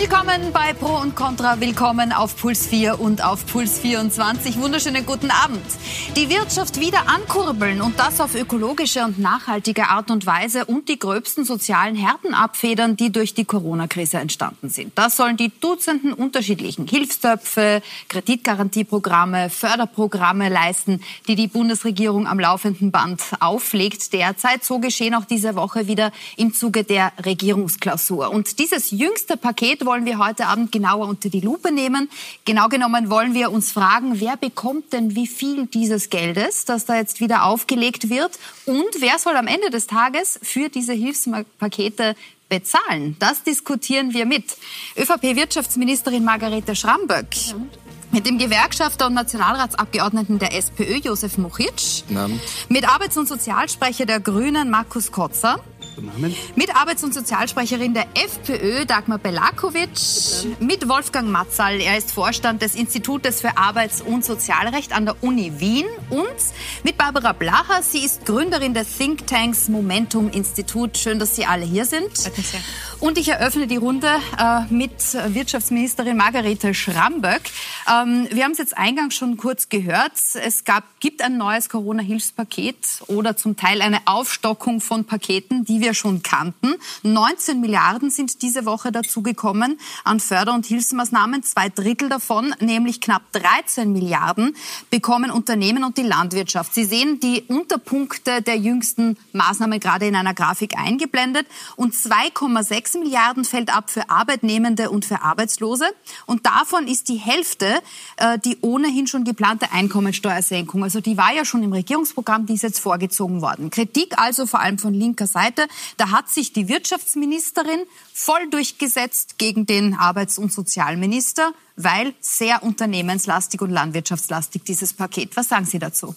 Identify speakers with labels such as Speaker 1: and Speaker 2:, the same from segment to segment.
Speaker 1: Willkommen bei Pro und Contra, willkommen auf Puls 4 und auf Puls 24. Wunderschönen guten Abend. Die Wirtschaft wieder ankurbeln und das auf ökologische und nachhaltige Art und Weise und die gröbsten sozialen Härten abfedern, die durch die Corona-Krise entstanden sind. Das sollen die Dutzenden unterschiedlichen Hilfstöpfe, Kreditgarantieprogramme, Förderprogramme leisten, die die Bundesregierung am laufenden Band auflegt derzeit. So geschehen auch diese Woche wieder im Zuge der Regierungsklausur. Und dieses jüngste Paket wollen wir heute Abend genauer unter die Lupe nehmen. Genau genommen wollen wir uns fragen, wer bekommt denn wie viel dieses Geldes, das da jetzt wieder aufgelegt wird und wer soll am Ende des Tages für diese Hilfspakete bezahlen? Das diskutieren wir mit ÖVP-Wirtschaftsministerin Margarete Schramböck. Ja. Mit dem Gewerkschafter und Nationalratsabgeordneten der SPÖ, Josef Mochitsch. Mit Arbeits- und Sozialsprecher der Grünen, Markus Kotzer. Mit Arbeits- und Sozialsprecherin der FPÖ, Dagmar Belakovic. Mit Wolfgang Matzal. Er ist Vorstand des Institutes für Arbeits- und Sozialrecht an der Uni Wien. Und mit Barbara Blacher. Sie ist Gründerin des Thinktanks Momentum Institut. Schön, dass Sie alle hier sind. Und ich eröffne die Runde äh, mit Wirtschaftsministerin Margarete Schramböck. Ähm, wir haben es jetzt eingangs schon kurz gehört. Es gab, gibt ein neues Corona-Hilfspaket oder zum Teil eine Aufstockung von Paketen, die wir wir schon kannten. 19 Milliarden sind diese Woche dazugekommen an Förder- und Hilfsmaßnahmen. Zwei Drittel davon, nämlich knapp 13 Milliarden, bekommen Unternehmen und die Landwirtschaft. Sie sehen die Unterpunkte der jüngsten Maßnahmen gerade in einer Grafik eingeblendet. Und 2,6 Milliarden fällt ab für Arbeitnehmende und für Arbeitslose. Und davon ist die Hälfte äh, die ohnehin schon geplante Einkommensteuersenkung. Also die war ja schon im Regierungsprogramm, die ist jetzt vorgezogen worden. Kritik also vor allem von linker Seite. Da hat sich die Wirtschaftsministerin voll durchgesetzt gegen den Arbeits- und Sozialminister, weil sehr unternehmenslastig und landwirtschaftslastig dieses Paket. Was sagen Sie dazu?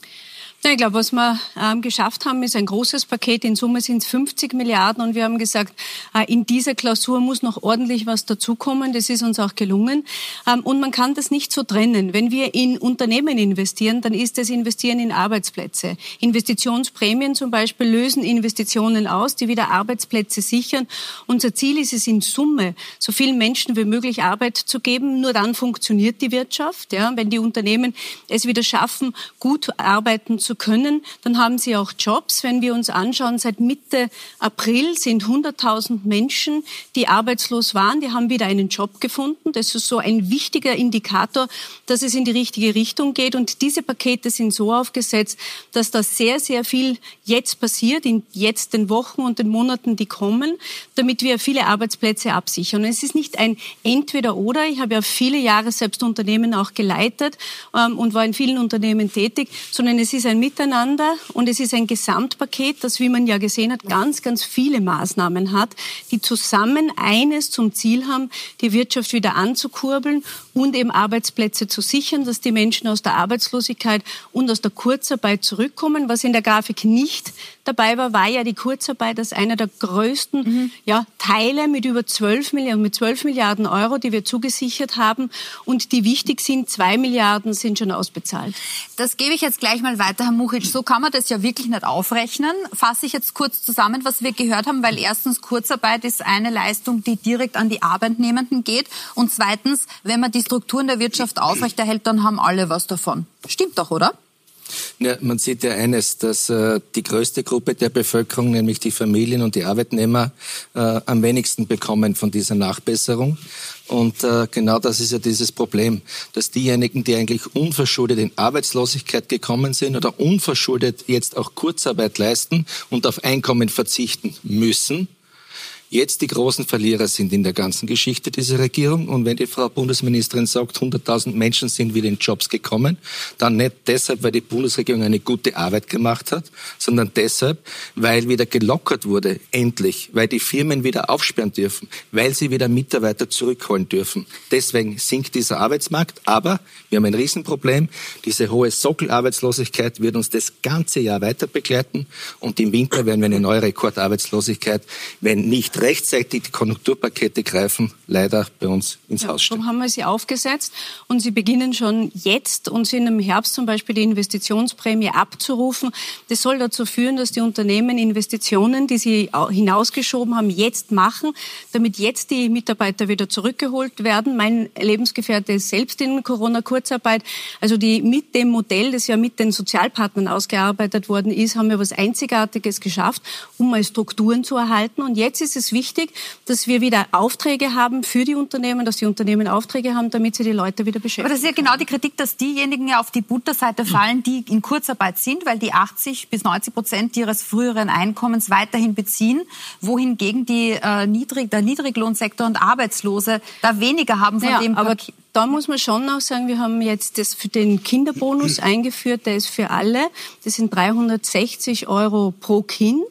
Speaker 2: Ich glaube, was wir ähm, geschafft haben, ist ein großes Paket. In Summe sind es 50 Milliarden und wir haben gesagt, äh, in dieser Klausur muss noch ordentlich was dazukommen. Das ist uns auch gelungen. Ähm, und man kann das nicht so trennen. Wenn wir in Unternehmen investieren, dann ist das Investieren in Arbeitsplätze. Investitionsprämien zum Beispiel lösen Investitionen aus, die wieder Arbeitsplätze sichern. Unser Ziel ist es in Summe, so vielen Menschen wie möglich Arbeit zu geben. Nur dann funktioniert die Wirtschaft. Ja, wenn die Unternehmen es wieder schaffen, gut arbeiten zu zu können, dann haben sie auch Jobs. Wenn wir uns anschauen, seit Mitte April sind 100.000 Menschen, die arbeitslos waren, die haben wieder einen Job gefunden. Das ist so ein wichtiger Indikator, dass es in die richtige Richtung geht. Und diese Pakete sind so aufgesetzt, dass da sehr, sehr viel jetzt passiert, in jetzt den Wochen und den Monaten, die kommen, damit wir viele Arbeitsplätze absichern. Es ist nicht ein Entweder-Oder. Ich habe ja viele Jahre selbst Unternehmen auch geleitet ähm, und war in vielen Unternehmen tätig, sondern es ist ein Miteinander. Und es ist ein Gesamtpaket, das, wie man ja gesehen hat, ganz, ganz viele Maßnahmen hat, die zusammen eines zum Ziel haben, die Wirtschaft wieder anzukurbeln und eben Arbeitsplätze zu sichern, dass die Menschen aus der Arbeitslosigkeit und aus der Kurzarbeit zurückkommen. Was in der Grafik nicht dabei war, war ja die Kurzarbeit als einer der größten mhm. ja, Teile mit über 12 Milliarden, mit 12 Milliarden Euro, die wir zugesichert haben und die wichtig sind. Zwei Milliarden sind schon ausbezahlt.
Speaker 1: Das gebe ich jetzt gleich mal weiter, Herr Muchic. So kann man das ja wirklich nicht aufrechnen. Fasse ich jetzt kurz zusammen, was wir gehört haben, weil erstens Kurzarbeit ist eine Leistung, die direkt an die Arbeitnehmenden geht und zweitens, wenn man die Strukturen der Wirtschaft aufrechterhält, dann haben alle was davon. Stimmt doch, oder?
Speaker 3: Ja, man sieht ja eines, dass äh, die größte Gruppe der Bevölkerung, nämlich die Familien und die Arbeitnehmer, äh, am wenigsten bekommen von dieser Nachbesserung. Und äh, genau das ist ja dieses Problem, dass diejenigen, die eigentlich unverschuldet in Arbeitslosigkeit gekommen sind oder unverschuldet jetzt auch Kurzarbeit leisten und auf Einkommen verzichten müssen, jetzt die großen Verlierer sind in der ganzen Geschichte dieser Regierung. Und wenn die Frau Bundesministerin sagt, 100.000 Menschen sind wieder in Jobs gekommen, dann nicht deshalb, weil die Bundesregierung eine gute Arbeit gemacht hat, sondern deshalb, weil wieder gelockert wurde, endlich, weil die Firmen wieder aufsperren dürfen, weil sie wieder Mitarbeiter zurückholen dürfen. Deswegen sinkt dieser Arbeitsmarkt. Aber wir haben ein Riesenproblem. Diese hohe Sockelarbeitslosigkeit wird uns das ganze Jahr weiter begleiten. Und im Winter werden wir eine neue Rekordarbeitslosigkeit, wenn nicht rechtzeitig die Konjunkturpakete greifen, leider bei uns ins ja, Haus stehen.
Speaker 2: Darum haben wir sie aufgesetzt und sie beginnen schon jetzt und sind im Herbst zum Beispiel die Investitionsprämie abzurufen. Das soll dazu führen, dass die Unternehmen Investitionen, die sie hinausgeschoben haben, jetzt machen, damit jetzt die Mitarbeiter wieder zurückgeholt werden. Mein Lebensgefährte ist selbst in Corona-Kurzarbeit. Also die mit dem Modell, das ja mit den Sozialpartnern ausgearbeitet worden ist, haben wir was Einzigartiges geschafft, um mal Strukturen zu erhalten. Und jetzt ist es wichtig, dass wir wieder Aufträge haben für die Unternehmen, dass die Unternehmen Aufträge haben, damit sie die Leute wieder beschäftigen.
Speaker 1: Aber das ist ja genau die Kritik, dass diejenigen ja auf die Butterseite fallen, die in Kurzarbeit sind, weil die 80 bis 90 Prozent ihres früheren Einkommens weiterhin beziehen, wohingegen die, äh, Niedrig, der Niedriglohnsektor und Arbeitslose da weniger haben von
Speaker 2: ja,
Speaker 1: dem
Speaker 2: aber da muss man schon auch sagen, wir haben jetzt das für den Kinderbonus eingeführt, der ist für alle. Das sind 360 Euro pro Kind.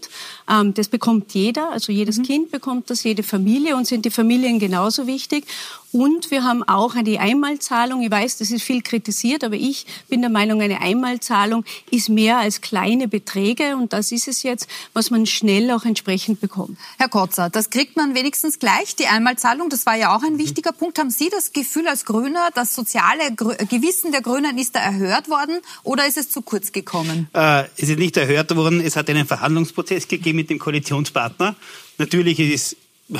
Speaker 2: Ähm, das bekommt jeder, also jedes mhm. Kind bekommt das, jede Familie und sind die Familien genauso wichtig. Und wir haben auch eine Einmalzahlung. Ich weiß, das ist viel kritisiert, aber ich bin der Meinung, eine Einmalzahlung ist mehr als kleine Beträge. Und das ist es jetzt, was man schnell auch entsprechend bekommt.
Speaker 1: Herr Kotzer, das kriegt man wenigstens gleich, die Einmalzahlung. Das war ja auch ein wichtiger Punkt. Haben Sie das Gefühl als Grüner, das soziale Gewissen der Grünen ist da erhört worden oder ist es zu kurz gekommen?
Speaker 4: Äh, es ist nicht erhört worden. Es hat einen Verhandlungsprozess gegeben mit dem Koalitionspartner. Natürlich ist es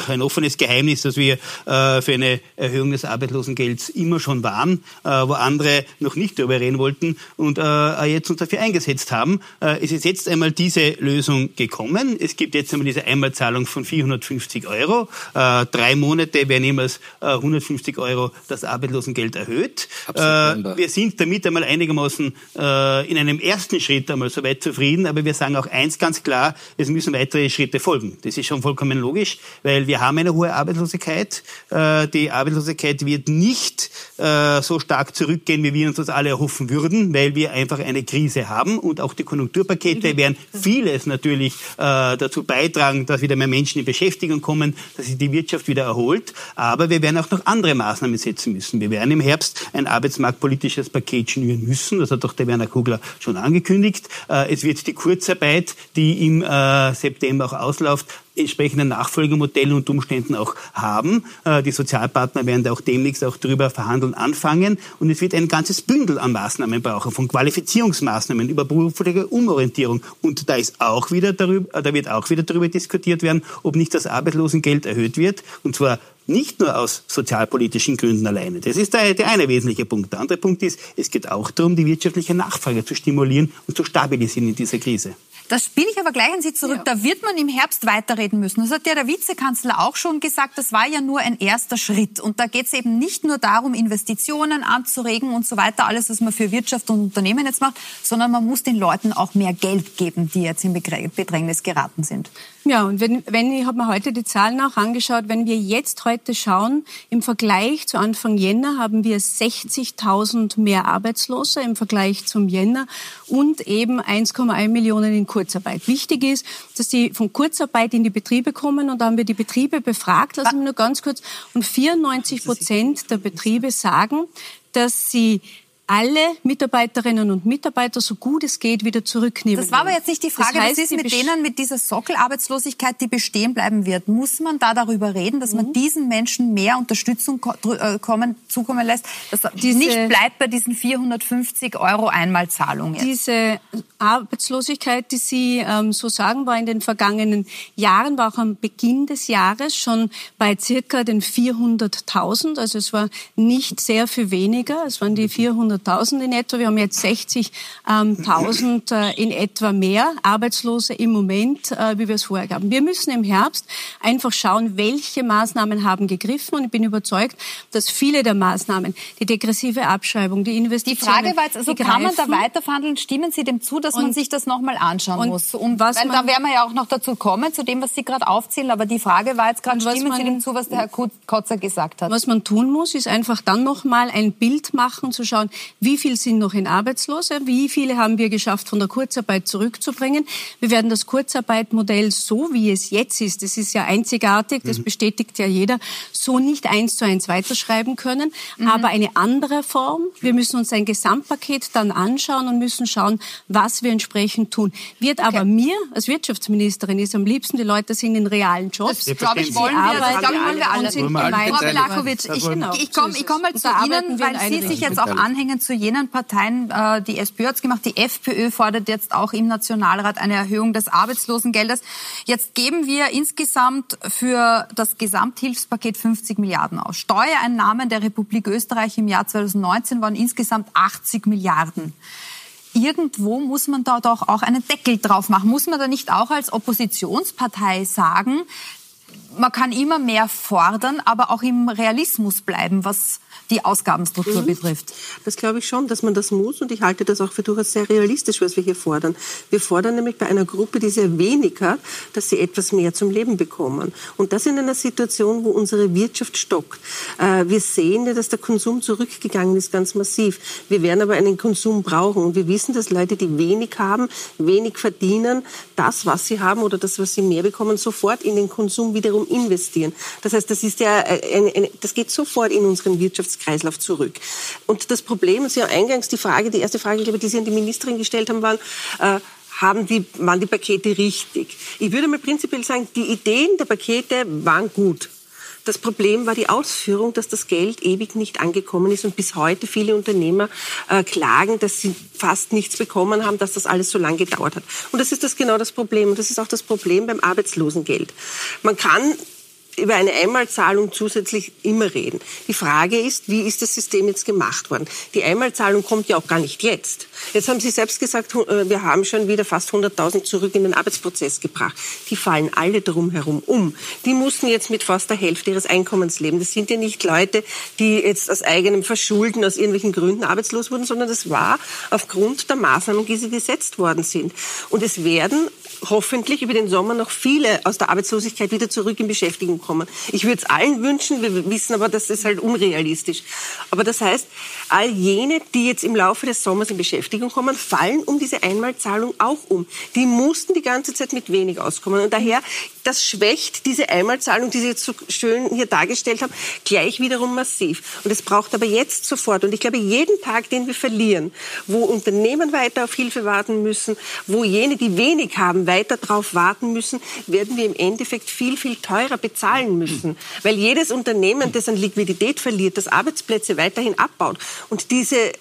Speaker 4: ein offenes Geheimnis, dass wir äh, für eine Erhöhung des Arbeitslosengelds immer schon waren, äh, wo andere noch nicht darüber reden wollten und äh, jetzt uns dafür eingesetzt haben. Äh, es ist jetzt einmal diese Lösung gekommen. Es gibt jetzt einmal diese Einmalzahlung von 450 Euro. Drei Monate werden jeweils 150 äh, Euro das Arbeitslosengeld erhöht. wir sind damit einmal einigermaßen in einem ersten Schritt einmal soweit zufrieden, aber wir sagen auch eins ganz klar, es müssen weitere Schritte folgen. Das ist schon vollkommen logisch, weil weil wir haben eine hohe Arbeitslosigkeit. Äh, die Arbeitslosigkeit wird nicht äh, so stark zurückgehen, wie wir uns das alle erhoffen würden, weil wir einfach eine Krise haben und auch die Konjunkturpakete mhm. werden vieles natürlich äh, dazu beitragen, dass wieder mehr Menschen in Beschäftigung kommen, dass sich die Wirtschaft wieder erholt. Aber wir werden auch noch andere Maßnahmen setzen müssen. Wir werden im Herbst ein arbeitsmarktpolitisches Paket schnüren müssen. Das hat doch der Werner Kugler schon angekündigt. Es wird die Kurzarbeit, die im September auch ausläuft, entsprechende Nachfolgemodelle und Umständen auch haben. Äh, die Sozialpartner werden da auch demnächst auch darüber verhandeln anfangen. Und es wird ein ganzes Bündel an Maßnahmen brauchen, von Qualifizierungsmaßnahmen über berufliche Umorientierung. Und da ist auch wieder darüber, äh, da wird auch wieder darüber diskutiert werden, ob nicht das Arbeitslosengeld erhöht wird. Und zwar nicht nur aus sozialpolitischen Gründen alleine. Das ist der, der eine wesentliche Punkt. Der andere Punkt ist, es geht auch darum, die wirtschaftliche Nachfrage zu stimulieren und zu stabilisieren in dieser Krise.
Speaker 1: Das spiele ich aber gleich an Sie zurück. Ja. Da wird man im Herbst weiterreden müssen. Das hat ja der Vizekanzler auch schon gesagt. Das war ja nur ein erster Schritt. Und da geht es eben nicht nur darum, Investitionen anzuregen und so weiter, alles, was man für Wirtschaft und Unternehmen jetzt macht, sondern man muss den Leuten auch mehr Geld geben, die jetzt in Bedrängnis geraten sind.
Speaker 2: Ja, und wenn, wenn ich habe mir heute die Zahlen auch angeschaut, wenn wir jetzt heute schauen, im Vergleich zu Anfang Jänner haben wir 60.000 mehr Arbeitslose im Vergleich zum Jänner und eben 1,1 Millionen in Kurzarbeit. Wichtig ist, dass die von Kurzarbeit in die Betriebe kommen und da haben wir die Betriebe befragt, lassen wir nur ganz kurz, und 94 Prozent der Betriebe sagen, dass sie alle Mitarbeiterinnen und Mitarbeiter so gut es geht wieder zurücknehmen.
Speaker 1: Das war aber jetzt nicht die Frage. Das heißt, Was ist mit denen, mit dieser Sockelarbeitslosigkeit, die bestehen bleiben wird? Muss man da darüber reden, dass man mhm. diesen Menschen mehr Unterstützung äh, kommen, zukommen lässt, dass diese, nicht bleibt bei diesen 450 Euro Einmalzahlung jetzt?
Speaker 2: Diese Arbeitslosigkeit, die Sie ähm, so sagen, war in den vergangenen Jahren, war auch am Beginn des Jahres schon bei circa den 400.000. Also es war nicht sehr viel weniger. Es waren die 400 100.000 in etwa. Wir haben jetzt 60.000 ähm, äh, in etwa mehr Arbeitslose im Moment, äh, wie wir es vorher haben. Wir müssen im Herbst einfach schauen, welche Maßnahmen haben gegriffen. Und ich bin überzeugt, dass viele der Maßnahmen, die degressive Abschreibung, die Investitionen...
Speaker 1: Die Frage war jetzt, also kann man da weiterverhandeln? Stimmen Sie dem zu, dass und, man sich das nochmal anschauen muss? Was weil da werden wir ja auch noch dazu kommen, zu dem, was Sie gerade aufzählen. Aber die Frage war jetzt gerade, stimmen man, Sie dem zu, was der Herr Kotzer gesagt hat?
Speaker 2: Was man tun muss, ist einfach dann nochmal ein Bild machen, zu schauen, wie viel sind noch in Arbeitslose? Wie viele haben wir geschafft, von der Kurzarbeit zurückzubringen? Wir werden das Kurzarbeitmodell so, wie es jetzt ist, das ist ja einzigartig, das mhm. bestätigt ja jeder, so nicht eins zu eins weiterschreiben können, mhm. aber eine andere Form. Wir müssen uns ein Gesamtpaket dann anschauen und müssen schauen, was wir entsprechend tun. Wird aber mir als Wirtschaftsministerin ist am liebsten, die Leute sind in realen Jobs.
Speaker 1: Das glaube ich, wollen wir, das glaube ich, wollen wir alle. Frau ich, genau. ich komme ich komm mal zu Ihnen, weil Sie sich jetzt auch anhängen zu jenen Parteien, äh, die SPÖ hat es gemacht, die FPÖ fordert jetzt auch im Nationalrat eine Erhöhung des Arbeitslosengeldes. Jetzt geben wir insgesamt für das Gesamthilfspaket 50 Milliarden aus. Steuereinnahmen der Republik Österreich im Jahr 2019 waren insgesamt 80 Milliarden irgendwo muss man da doch auch einen Deckel drauf machen. Muss man da nicht auch als Oppositionspartei sagen, man kann immer mehr fordern, aber auch im Realismus bleiben, was die Ausgabenstruktur mhm. betrifft.
Speaker 5: Das glaube ich schon, dass man das muss und ich halte das auch für durchaus sehr realistisch, was wir hier fordern. Wir fordern nämlich bei einer Gruppe, die sehr wenig hat, dass sie etwas mehr zum Leben bekommen. Und das in einer Situation, wo unsere Wirtschaft stockt. Äh, wir sehen ja, dass der Konsum zurückgegangen ist, ganz massiv. Wir werden aber einen Konsum brauchen und wir wissen, dass Leute, die wenig haben, wenig verdienen, das, was sie haben oder das, was sie mehr bekommen, sofort in den Konsum wiederum investieren. Das heißt, das ist ja, eine, eine, das geht sofort in unseren Wirtschafts Kreislauf zurück. Und das Problem, Sie haben eingangs die Frage, die erste Frage, glaube, die Sie an die Ministerin gestellt haben, waren, äh, haben die, waren die Pakete richtig? Ich würde mal prinzipiell sagen, die Ideen der Pakete waren gut. Das Problem war die Ausführung, dass das Geld ewig nicht angekommen ist und bis heute viele Unternehmer äh, klagen, dass sie fast nichts bekommen haben, dass das alles so lange gedauert hat. Und das ist das genau das Problem. Und das ist auch das Problem beim Arbeitslosengeld. Man kann über eine Einmalzahlung zusätzlich immer reden. Die Frage ist, wie ist das System jetzt gemacht worden? Die Einmalzahlung kommt ja auch gar nicht jetzt. Jetzt haben Sie selbst gesagt, äh, wir haben schon wieder fast 100.000 zurück in den Arbeitsprozess gebracht. Die fallen alle drumherum um. Die mussten jetzt mit fast der Hälfte ihres Einkommens leben. Das sind ja nicht Leute, die jetzt aus eigenem Verschulden, aus irgendwelchen Gründen arbeitslos wurden, sondern das war aufgrund der Maßnahmen, die sie gesetzt worden sind. Und es werden hoffentlich über den Sommer noch viele aus der Arbeitslosigkeit wieder zurück in Beschäftigung kommen. Ich würde es allen wünschen, wir wissen aber, das ist halt unrealistisch. Aber das heißt, all jene, die jetzt im Laufe des Sommers in Beschäftigung kommen, fallen um diese Einmalzahlung auch um. Die mussten die ganze Zeit mit wenig auskommen. Und daher, das schwächt diese Einmalzahlung, die Sie jetzt so schön hier dargestellt haben, gleich wiederum massiv. Und es braucht aber jetzt sofort. Und ich glaube, jeden Tag, den wir verlieren, wo Unternehmen weiter auf Hilfe warten müssen, wo jene, die wenig haben, weiter darauf warten müssen, werden wir im Endeffekt viel, viel teurer bezahlen müssen. Weil jedes Unternehmen, das an Liquidität verliert, das Arbeitsplätze weiterhin abbaut und diese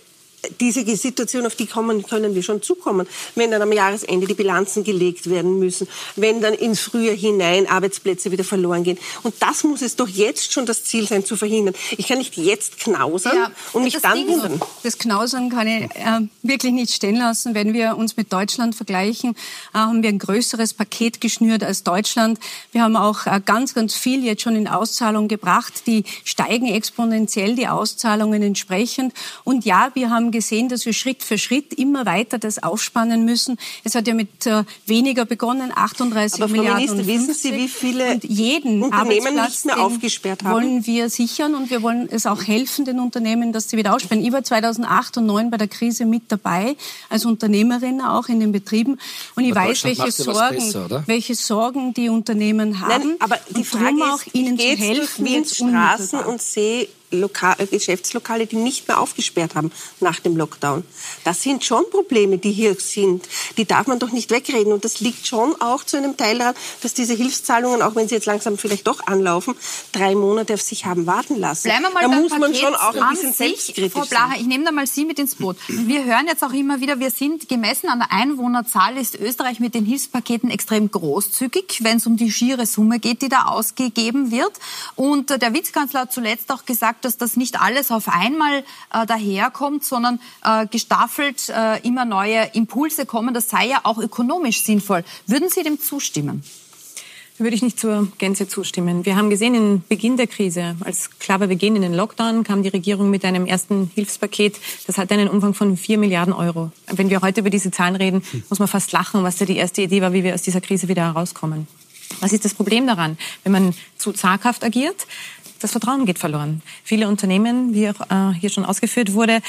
Speaker 5: diese Situation, auf die kommen, können wir schon zukommen, wenn dann am Jahresende die Bilanzen gelegt werden müssen, wenn dann ins Frühjahr hinein Arbeitsplätze wieder verloren gehen. Und das muss es doch jetzt schon das Ziel sein, zu verhindern. Ich kann nicht jetzt knausern ja, und mich dann hindern.
Speaker 2: Das Knausern kann ich äh, wirklich nicht stehen lassen. Wenn wir uns mit Deutschland vergleichen, äh, haben wir ein größeres Paket geschnürt als Deutschland. Wir haben auch äh, ganz, ganz viel jetzt schon in Auszahlung gebracht. Die steigen exponentiell, die Auszahlungen entsprechend. Und ja, wir haben gesehen, dass wir Schritt für Schritt immer weiter das aufspannen müssen. Es hat ja mit äh, weniger begonnen, 38 Aber Milliarden. Frau Minister,
Speaker 5: wissen Sie, wie viele
Speaker 2: und jeden
Speaker 5: Unternehmen nicht mehr aufgesperrt haben?
Speaker 2: wollen wir sichern und wir wollen es auch helfen den Unternehmen, dass sie wieder aussperren. Ich war 2008 und 2009 bei der Krise mit dabei, als Unternehmerin auch in den Betrieben. Und ich weiß, welche Sorgen, besser, welche Sorgen die Unternehmen haben.
Speaker 5: Nein, aber die Frage ist, auch ihnen zu helfen, durch Wiens Straßen und sehe Lokal, äh, Geschäftslokale, die nicht mehr aufgesperrt haben nach dem Lockdown. Das sind schon Probleme, die hier sind. Die darf man doch nicht wegreden. Und das liegt schon auch zu einem Teil daran, dass diese Hilfszahlungen, auch wenn sie jetzt langsam vielleicht doch anlaufen, drei Monate auf sich haben warten lassen.
Speaker 1: Bleiben wir mal
Speaker 5: da
Speaker 1: muss
Speaker 5: man schon auch ein bisschen
Speaker 1: selbstkritisch Frau Blacher, ich nehme da mal Sie mit ins Boot. Wir hören jetzt auch immer wieder, wir sind gemessen an der Einwohnerzahl ist Österreich mit den Hilfspaketen extrem großzügig, wenn es um die schiere Summe geht, die da ausgegeben wird. Und der Vizekanzler hat zuletzt auch gesagt, dass das nicht alles auf einmal äh, daherkommt, sondern äh, gestaffelt äh, immer neue Impulse kommen. Das sei ja auch ökonomisch sinnvoll. Würden Sie dem zustimmen?
Speaker 6: würde ich nicht zur Gänze zustimmen. Wir haben gesehen, im Beginn der Krise, als klar war, wir gehen in den Lockdown, kam die Regierung mit einem ersten Hilfspaket. Das hatte einen Umfang von vier Milliarden Euro. Wenn wir heute über diese Zahlen reden, muss man fast lachen, was da die erste Idee war, wie wir aus dieser Krise wieder herauskommen. Was ist das Problem daran? Wenn man zu zaghaft agiert, das Vertrauen geht verloren. Viele Unternehmen, wie auch äh, hier schon ausgeführt wurde,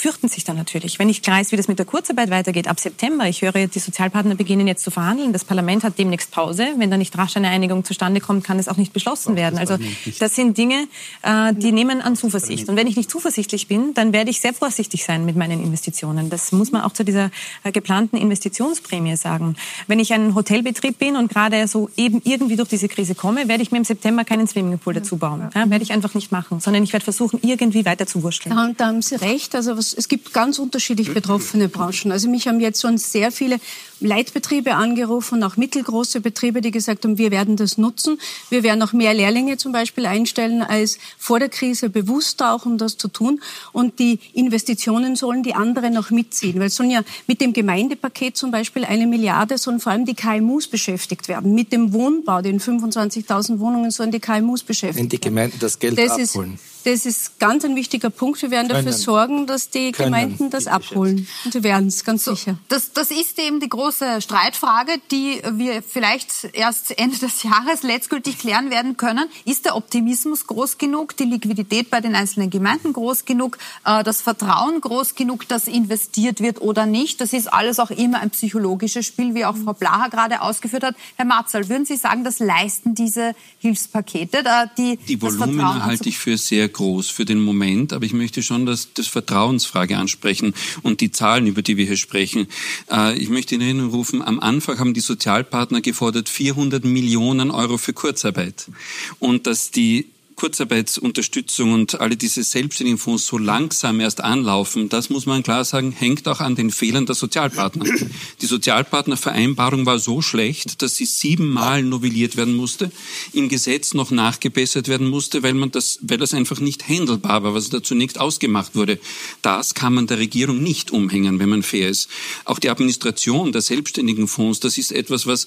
Speaker 6: fürchten sich dann natürlich. Wenn ich weiß, wie das mit der Kurzarbeit weitergeht ab September, ich höre, die Sozialpartner beginnen jetzt zu verhandeln, das Parlament hat demnächst Pause. Wenn da nicht rasch eine Einigung zustande kommt, kann es auch nicht beschlossen werden. Also das sind Dinge, äh, die nehmen an Zuversicht. Und wenn ich nicht zuversichtlich bin, dann werde ich sehr vorsichtig sein mit meinen Investitionen. Das muss man auch zu dieser äh, geplanten Investitionsprämie sagen. Wenn ich ein Hotelbetrieb bin und gerade so eben irgendwie durch diese Krise komme, werde ich mir im September keinen Swimmingpool dazu bauen. Ja, werde ich einfach nicht machen, sondern ich werde versuchen, irgendwie weiter zu wursteln.
Speaker 2: Da, da haben Sie recht. Also was, es gibt ganz unterschiedlich betroffene Branchen. Also mich haben jetzt schon sehr viele Leitbetriebe angerufen, auch mittelgroße Betriebe, die gesagt haben, wir werden das nutzen. Wir werden auch mehr Lehrlinge zum Beispiel einstellen als vor der Krise bewusst auch, um das zu tun. Und die Investitionen sollen die anderen noch mitziehen. Weil es sollen ja mit dem Gemeindepaket zum Beispiel eine Milliarde sollen vor allem die KMUs beschäftigt werden. Mit dem Wohnbau, den 25.000 Wohnungen sollen die KMUs beschäftigt werden.
Speaker 3: Wenn die Gemeinden das Geld
Speaker 2: das
Speaker 3: abholen.
Speaker 2: Ist, das ist ganz ein wichtiger Punkt. Wir werden
Speaker 3: Können.
Speaker 2: dafür sorgen, dass die. Gemeinden das abholen. Und sie werden es, ganz sicher.
Speaker 1: Das, das ist eben die große Streitfrage, die wir vielleicht erst Ende des Jahres letztgültig klären werden können. Ist der Optimismus groß genug, die Liquidität bei den einzelnen Gemeinden groß genug, äh, das Vertrauen groß genug, dass investiert wird oder nicht? Das ist alles auch immer ein psychologisches Spiel, wie auch Frau Blaha gerade ausgeführt hat. Herr Marzal, würden Sie sagen, das leisten diese Hilfspakete? Da die
Speaker 7: die Volumen halte ich für sehr groß für den Moment, aber ich möchte schon das, das Vertrauensfrage ansprechen und die Zahlen, über die wir hier sprechen. Äh, ich möchte in Rufen, am Anfang haben die Sozialpartner gefordert 400 Millionen Euro für Kurzarbeit. Und dass die Kurzarbeitsunterstützung und alle diese selbstständigen Fonds so langsam erst anlaufen, das muss man klar sagen, hängt auch an den Fehlern der Sozialpartner. Die Sozialpartnervereinbarung war so schlecht, dass sie siebenmal novelliert werden musste, im Gesetz noch nachgebessert werden musste, weil man das, weil das einfach nicht handelbar war, was da zunächst ausgemacht wurde. Das kann man der Regierung nicht umhängen, wenn man fair ist. Auch die Administration der selbstständigen Fonds, das ist etwas, was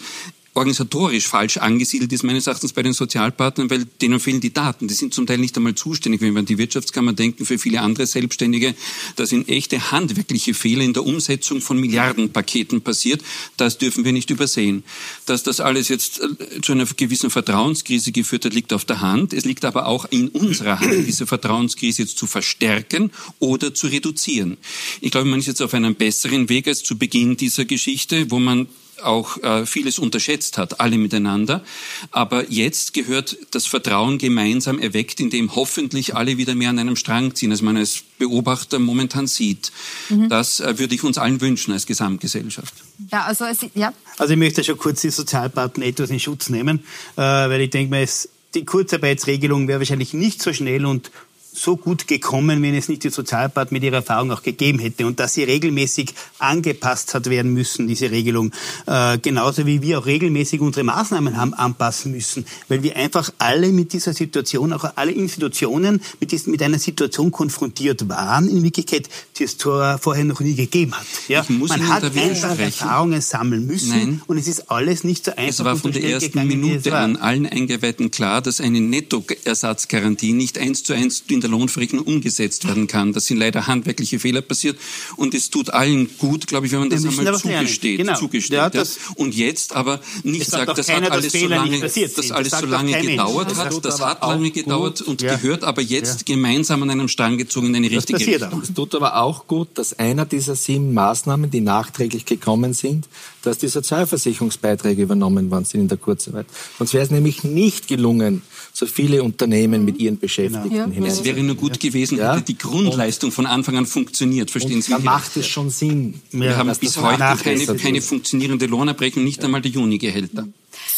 Speaker 7: organisatorisch falsch angesiedelt ist, meines Erachtens bei den Sozialpartnern, weil denen fehlen die Daten. Die sind zum Teil nicht einmal zuständig, wenn wir an die Wirtschaftskammer denken, für viele andere Selbstständige. Da sind echte handwerkliche Fehler in der Umsetzung von Milliardenpaketen passiert. Das dürfen wir nicht übersehen. Dass das alles jetzt äh, zu einer gewissen Vertrauenskrise geführt hat, liegt auf der Hand. Es liegt aber auch in unserer Hand, diese Vertrauenskrise jetzt zu verstärken oder zu reduzieren. Ich glaube, man ist jetzt auf einem besseren Weg als zu Beginn dieser Geschichte, wo man auch äh, vieles unterschätzt hat, alle miteinander. Aber jetzt gehört das Vertrauen gemeinsam erweckt, indem hoffentlich alle wieder mehr an einem Strang ziehen, als man als Beobachter momentan sieht.
Speaker 1: Mhm.
Speaker 7: Das äh, würde ich uns allen wünschen als Gesamtgesellschaft.
Speaker 1: Ja, also, es, ja.
Speaker 4: Also ich möchte schon kurz die Sozialpartner etwas in Schutz nehmen, äh, weil ich denke mir, die Kurzarbeitsregelung wäre wahrscheinlich nicht so schnell und so gut gekommen, wenn es nicht die Sozialpartner mit ihrer Erfahrung auch gegeben hätte und dass sie regelmäßig angepasst hat werden müssen, diese Regelung. Äh, genauso wie wir auch regelmäßig unsere Maßnahmen haben anpassen müssen, weil wir einfach alle mit dieser Situation, auch alle Institutionen mit, diesen, mit einer Situation konfrontiert waren, in Wirklichkeit, die es vorher noch nie gegeben hat. Ja? Man hat einfach Erfahrungen sammeln müssen
Speaker 7: Nein.
Speaker 4: und es ist alles nicht so einfach.
Speaker 7: Es war von der ersten
Speaker 4: gegangen,
Speaker 7: Minute an allen Eingeweihten klar, dass eine Nettoersatzgarantie nicht eins zu eins in der Lohnverrechnung umgesetzt werden kann. Das sind leider handwerkliche Fehler passiert und es tut allen gut, glaube ich, wenn man das einmal zugesteht.
Speaker 4: Genau.
Speaker 7: zugesteht
Speaker 4: Ja,
Speaker 7: ja, Und jetzt aber nicht
Speaker 4: sagt
Speaker 7: das
Speaker 4: keiner,
Speaker 7: hat
Speaker 4: dass
Speaker 7: alles so
Speaker 4: Fehler nicht
Speaker 7: lange,
Speaker 4: passiert
Speaker 7: das alles
Speaker 4: Das
Speaker 7: so lange gedauert
Speaker 4: Das
Speaker 7: hat. Das hat lange
Speaker 4: gut.
Speaker 7: gedauert und
Speaker 4: Ja.
Speaker 7: gehört aber jetzt gemeinsam an einem Strang gezogen in eine
Speaker 4: Das
Speaker 7: richtige
Speaker 4: passiert
Speaker 7: Richtung.
Speaker 3: Es tut aber auch gut, dass einer dieser sieben Maßnahmen, die nachträglich gekommen sind, dass die Sozialversicherungsbeiträge übernommen worden sind in der Kurzarbeit. Sonst wäre es nämlich nicht gelungen, so viele Unternehmen mit ihren Beschäftigten
Speaker 2: Ja.
Speaker 3: hinein.
Speaker 7: Wäre nur gut gewesen,
Speaker 3: Ja.
Speaker 7: hätte die Grundleistung von Anfang an funktioniert. Verstehen Sie?
Speaker 3: da macht es schon Sinn.
Speaker 7: Wir haben bis heute keine, keine funktionierende Lohnabrechnung, nicht einmal die Junigehälter.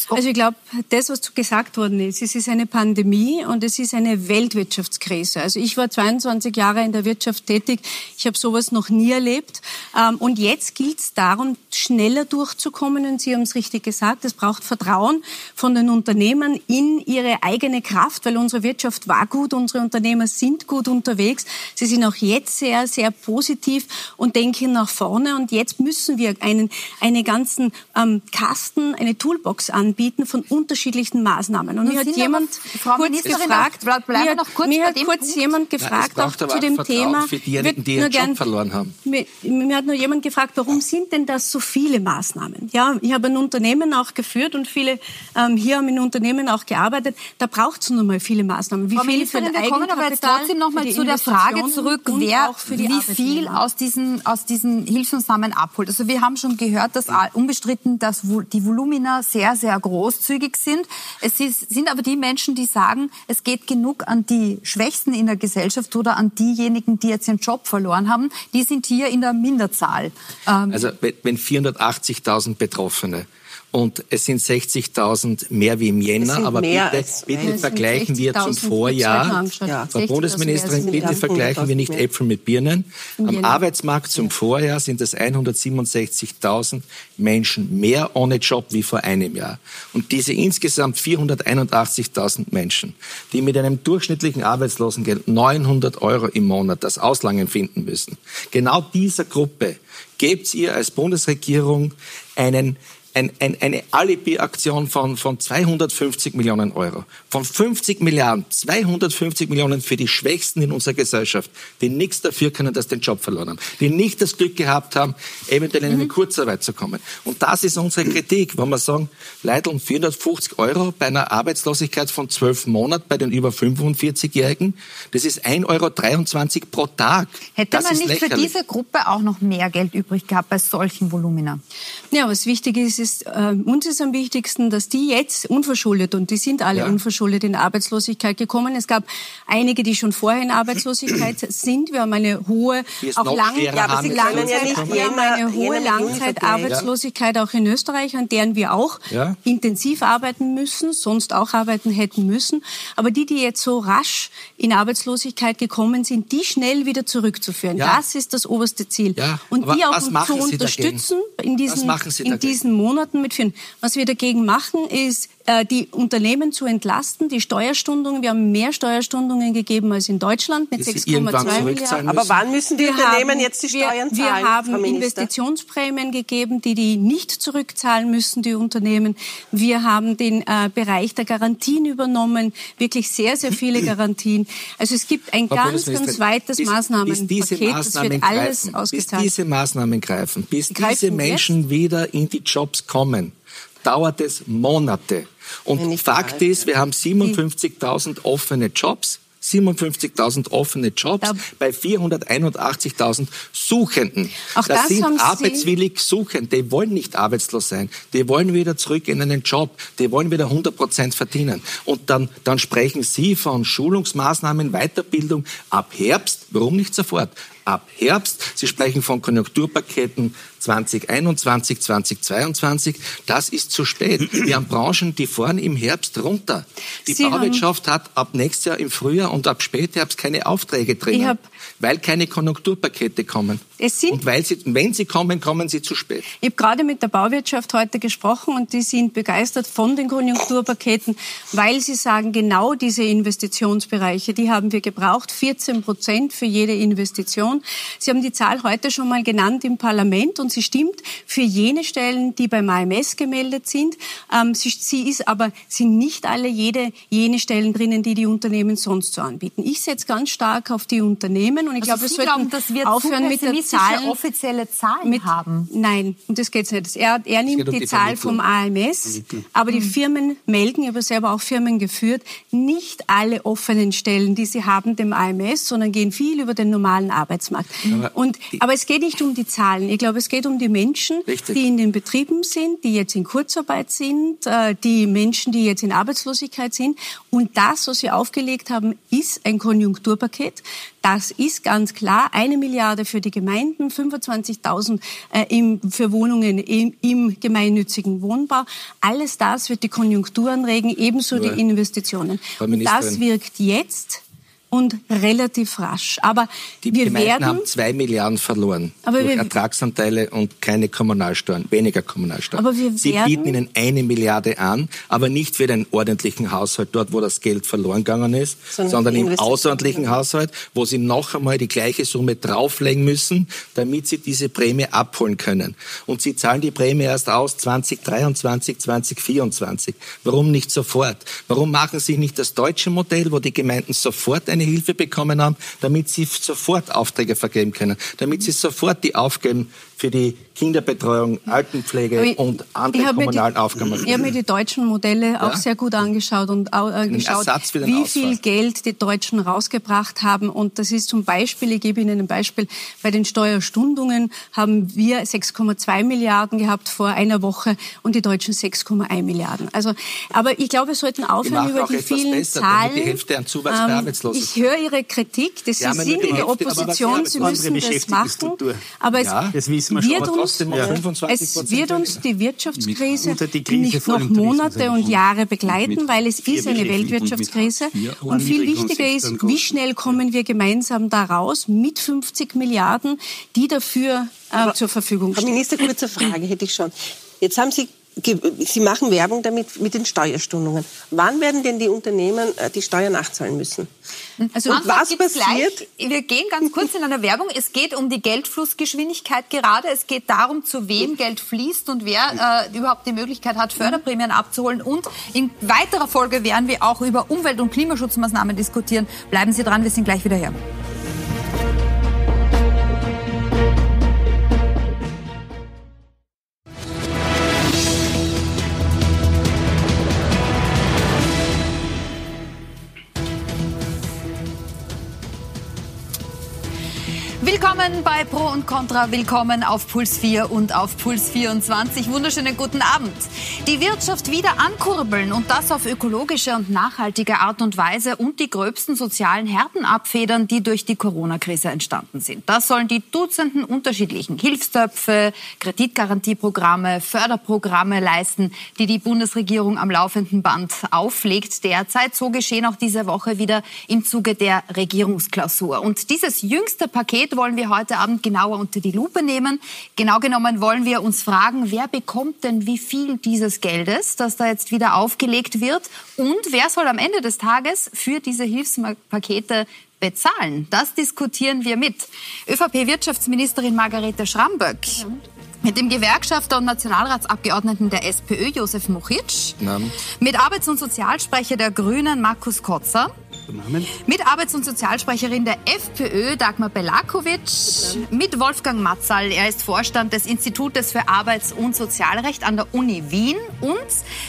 Speaker 2: Also ich glaube, das, was gesagt worden ist, es ist eine Pandemie und es ist eine Weltwirtschaftskrise. Also ich war 22 Jahre in der Wirtschaft tätig. Ich habe sowas noch nie erlebt. Ähm, Und jetzt gilt es darum, schneller durchzukommen. Und Sie haben es richtig gesagt, es braucht Vertrauen von den Unternehmern in ihre eigene Kraft, weil unsere Wirtschaft war gut, unsere Unternehmer sind gut unterwegs. Sie sind auch jetzt sehr, sehr positiv und denken nach vorne. Und jetzt müssen wir einen, einen ganzen ähm, Kasten, eine Toolbox anbieten von unterschiedlichen Maßnahmen. Und mir hat jemand
Speaker 1: Frau
Speaker 2: kurz gefragt,
Speaker 1: bleiben wir noch kurz
Speaker 2: mir hat kurz
Speaker 1: Punkt.
Speaker 2: jemand gefragt,
Speaker 3: Ja,
Speaker 2: auch zu dem
Speaker 3: Vertrauen
Speaker 2: Thema.
Speaker 3: für diejenigen,
Speaker 2: Wird
Speaker 3: die ihren
Speaker 2: nur
Speaker 3: Job
Speaker 2: gern-
Speaker 3: verloren haben.
Speaker 2: Mir, mir hat nur jemand gefragt, warum sind denn das so viele Maßnahmen? Ja, ich habe ein Unternehmen auch geführt und viele ähm, hier haben in Unternehmen auch gearbeitet. Da braucht es nun mal viele Maßnahmen. Wie
Speaker 1: Frau
Speaker 2: viele für den
Speaker 1: wir kommen aber jetzt trotzdem noch mal zu der Frage zurück, wer
Speaker 2: auch für die
Speaker 1: wie viel aus diesen, aus diesen Hilfsmaßnahmen abholt. Also wir haben schon gehört, dass unbestritten, dass die Volumina sehr, sehr großzügig sind. Es ist, sind aber die Menschen, die sagen, es geht genug an die Schwächsten in der Gesellschaft oder an diejenigen, die jetzt ihren Job verloren haben. Die sind hier in der Minderzahl. Ähm,
Speaker 3: Also wenn 480.000 Betroffene und es sind 60.000 mehr wie im Jänner, aber bitte, bitte vergleichen wir zum
Speaker 2: 60.000
Speaker 3: Vorjahr.
Speaker 5: Ja.
Speaker 3: Frau
Speaker 2: 60.000
Speaker 3: Bundesministerin, bitte vergleichen wir nicht
Speaker 5: 100.000
Speaker 3: Äpfel mit Birnen. Am. Arbeitsmarkt zum Vorjahr sind es 167.000 Menschen mehr ohne Job wie vor einem Jahr. Und diese insgesamt 481.000 Menschen, die mit einem durchschnittlichen Arbeitslosengeld 900 Euro im Monat das Auslangen finden müssen, genau dieser Gruppe gebt ihr als Bundesregierung einen ein, ein, eine Alibi-Aktion von, von 250 Millionen Euro. Von 50 Milliarden, 250 Millionen für die Schwächsten in unserer Gesellschaft, die nichts dafür können, dass sie den Job verloren haben, die nicht das Glück gehabt haben, eventuell in eine Kurzarbeit zu kommen. Und das ist unsere Kritik, wenn wir sagen, Leute, um 450 Euro bei einer Arbeitslosigkeit von 12 Monaten bei den über 45-Jährigen, das ist 1,23 Euro pro Tag.
Speaker 1: hätte
Speaker 3: das
Speaker 1: man
Speaker 3: ist
Speaker 1: nicht für
Speaker 3: lächerlich.
Speaker 1: diese Gruppe auch noch mehr Geld übrig gehabt bei solchen Volumina?
Speaker 2: Ja, was wichtig ist, ist, äh, uns ist am wichtigsten, dass die jetzt unverschuldet, und die sind alle
Speaker 3: Ja.
Speaker 2: unverschuldet in Arbeitslosigkeit gekommen. Es gab einige, die schon vorher in Arbeitslosigkeit sind. Wir haben eine hohe, auch lang, ja, aber sie
Speaker 5: ja nicht
Speaker 2: wir haben eine hohe Langzeitarbeitslosigkeit auch in Österreich, an deren wir auch
Speaker 3: Ja.
Speaker 2: intensiv arbeiten müssen, sonst auch arbeiten hätten müssen. Aber die, die jetzt so rasch in Arbeitslosigkeit gekommen sind, die schnell wieder zurückzuführen.
Speaker 3: Ja.
Speaker 2: Das ist das oberste Ziel.
Speaker 3: Ja,
Speaker 2: Und
Speaker 3: aber
Speaker 2: die auch zu unterstützen
Speaker 3: dagegen?
Speaker 2: in diesen, in diesen Monaten mitführen. Was wir dagegen machen, ist, äh, die Unternehmen zu entlasten, die Steuerstundungen. Wir haben mehr Steuerstundungen gegeben als in Deutschland mit
Speaker 3: Die Sie
Speaker 2: 6,2
Speaker 3: irgendwann
Speaker 2: Milliarden.
Speaker 5: Aber wann müssen die
Speaker 2: Wir
Speaker 5: Unternehmen
Speaker 2: haben-
Speaker 5: jetzt die
Speaker 2: wir-
Speaker 5: Steuern
Speaker 2: Wir
Speaker 5: zahlen,
Speaker 2: haben
Speaker 5: Frau Minister?
Speaker 2: Investitionsprämien gegeben, die die nicht zurückzahlen müssen, die Unternehmen. Wir haben den äh, Bereich der Garantien übernommen, wirklich sehr, sehr viele Garantien. Also es gibt ein
Speaker 3: Frau
Speaker 2: ganz, ganz weites
Speaker 3: bis-
Speaker 2: Maßnahmenpaket.
Speaker 3: bis diese
Speaker 2: das wird alles
Speaker 3: greifen, Bis
Speaker 2: ausgezahlt.
Speaker 3: diese Maßnahmen greifen, bis
Speaker 2: Die greifen
Speaker 3: diese Menschen wieder in die Jobs kommen, dauert es Monate. Und Fakt ist, wir haben 57.000 offene Jobs. 57.000 offene Jobs bei 481.000 Suchenden.
Speaker 2: Auch
Speaker 3: das,
Speaker 2: das
Speaker 3: sind arbeitswillig Suchende. Die wollen nicht arbeitslos sein. Die wollen wieder zurück in einen Job. Die wollen wieder 100 Prozent verdienen. Und dann, dann sprechen Sie von Schulungsmaßnahmen, Weiterbildung ab Herbst. Warum nicht sofort? Ab Herbst. Sie sprechen von Konjunkturpaketen 2021, 2022. Das ist zu spät. Wir haben Branchen, die fahren im Herbst runter. Die
Speaker 2: Sie
Speaker 3: Bauwirtschaft hat ab nächstes Jahr im Frühjahr und ab Spätherbst keine Aufträge
Speaker 2: hab-
Speaker 3: weil keine Konjunkturpakete kommen.
Speaker 2: Es sind-
Speaker 3: und weil sie, wenn sie kommen, kommen sie zu spät.
Speaker 2: Ich habe gerade mit der Bauwirtschaft heute gesprochen und die sind begeistert von den Konjunkturpaketen, weil sie sagen, genau diese Investitionsbereiche, die haben wir gebraucht, 14 Prozent für jede Investition. Sie haben die Zahl heute schon mal genannt im Parlament und sie stimmt für jene Stellen, die beim AMS gemeldet sind. Ähm, sie, sie ist aber, sind nicht alle jede, jene Stellen drinnen, die die Unternehmen sonst so anbieten. Ich setze ganz stark auf die Unternehmen und ich glaube, wir sollten
Speaker 1: glauben, dass wir
Speaker 2: aufhören mit der Zahlen
Speaker 1: offizielle Zahlen
Speaker 2: mit,
Speaker 1: haben.
Speaker 2: Nein, um das geht's nicht. Er, er nimmt
Speaker 3: geht um
Speaker 2: die,
Speaker 3: die
Speaker 2: Zahl vom AMS, aber die Firmen melden, ich habe selber auch Firmen geführt, nicht alle offenen Stellen, die sie haben, dem AMS, sondern gehen viel über den normalen Arbeitsmarkt.
Speaker 3: Aber
Speaker 2: Und,
Speaker 3: die-
Speaker 2: aber es geht nicht um die Zahlen. Ich glaube, es geht um die Menschen,
Speaker 3: Richtig.
Speaker 2: die in den Betrieben sind, die jetzt in Kurzarbeit sind, äh, die Menschen, die jetzt in Arbeitslosigkeit sind. Und das, was wir aufgelegt haben, ist ein Konjunkturpaket. Das ist ganz klar eine Milliarde für die Gemeinden, 25.000 äh, für Wohnungen im, im gemeinnützigen Wohnbau. Alles das wird die Konjunktur anregen, ebenso
Speaker 3: Nur,
Speaker 2: die Investitionen. Und das wirkt jetzt und relativ rasch. Aber
Speaker 3: die
Speaker 2: wir
Speaker 3: Gemeinden
Speaker 2: werden,
Speaker 3: haben zwei Milliarden verloren
Speaker 2: aber
Speaker 3: durch
Speaker 2: wir,
Speaker 3: Ertragsanteile und keine Kommunalsteuern, weniger Kommunalsteuern.
Speaker 2: Aber wir
Speaker 3: Sie
Speaker 2: werden,
Speaker 3: bieten ihnen eine Milliarde an, aber nicht für den ordentlichen Haushalt, dort wo das Geld verloren gegangen ist, sondern, sondern im außerordentlichen Haushalt, wo sie noch einmal die gleiche Summe drauflegen müssen, damit sie diese Prämie abholen können. Und sie zahlen die Prämie erst aus 2023, 2024. Warum nicht sofort? Warum machen Sie nicht das deutsche Modell, wo die Gemeinden sofort eine Hilfe bekommen haben, damit sie sofort Aufträge vergeben können, damit sie sofort die Aufgaben für die Kinderbetreuung, Altenpflege
Speaker 2: ich,
Speaker 3: und andere kommunalen
Speaker 2: die,
Speaker 3: Aufgaben.
Speaker 2: Ich habe mir die deutschen Modelle ja? auch sehr gut angeschaut und äh, geschaut, wie Ausfall. viel Geld die Deutschen rausgebracht haben. Und das ist zum Beispiel, ich gebe Ihnen ein Beispiel, bei den Steuerstundungen haben wir 6,2 Milliarden gehabt vor einer Woche und die Deutschen 6,1 Milliarden. Also, aber ich glaube, wir sollten aufhören über die vielen
Speaker 3: besser,
Speaker 2: Zahlen.
Speaker 3: Die Hälfte an Zuwachs ähm.
Speaker 2: Ich höre Ihre Kritik, dass Sie sind in der Opposition, Sie müssen das machen. Aber es
Speaker 4: ja, das wir
Speaker 2: wird
Speaker 4: schon.
Speaker 2: uns, ja. es wird uns die Wirtschaftskrise die nicht noch Monate und Jahre begleiten, weil es ist eine Weltwirtschaftskrise. Und viel wichtiger ist, wie schnell kommen wir gemeinsam da raus mit 50 Milliarden, die dafür äh, zur Verfügung stehen.
Speaker 5: Frau Minister, kurze Frage hätte ich schon. Jetzt haben Sie Sie machen Werbung damit mit den Steuerstundungen. Wann werden denn die Unternehmen äh, die Steuer nachzahlen müssen?
Speaker 1: Also und was passiert? Gleich. Wir gehen ganz kurz in einer Werbung. Es geht um die Geldflussgeschwindigkeit gerade. Es geht darum, zu wem Geld fließt und wer äh, überhaupt die Möglichkeit hat, Förderprämien abzuholen. Und in weiterer Folge werden wir auch über Umwelt- und Klimaschutzmaßnahmen diskutieren. Bleiben Sie dran, wir sind gleich wieder hier. Willkommen bei Pro und Contra, willkommen auf Puls 4 und auf Puls 24. Wunderschönen guten Abend. Die Wirtschaft wieder ankurbeln und das auf ökologische und nachhaltige Art und Weise und die gröbsten sozialen Härten abfedern, die durch die Corona-Krise entstanden sind. Das sollen die Dutzenden unterschiedlichen Hilfstöpfe, Kreditgarantieprogramme, Förderprogramme leisten, die die Bundesregierung am laufenden Band auflegt derzeit. So geschehen auch diese Woche wieder im Zuge der Regierungsklausur. Und dieses jüngste Paket wollen wir heute Abend genauer unter die Lupe nehmen. Genau genommen wollen wir uns fragen, wer bekommt denn wie viel dieses Geldes, das da jetzt wieder aufgelegt wird und wer soll am Ende des Tages für diese Hilfspakete bezahlen? Das diskutieren wir mit ÖVP-Wirtschaftsministerin Margarete Schramböck. Mit dem Gewerkschafter und Nationalratsabgeordneten der SPÖ, Josef Mochitsch. Mit Arbeits- und Sozialsprecher der Grünen, Markus Kotzer. Mit Arbeits- und Sozialsprecherin der FPÖ, Dagmar Belakovic. Mit Wolfgang Matzal. Er ist Vorstand des Institutes für Arbeits- und Sozialrecht an der Uni Wien. Und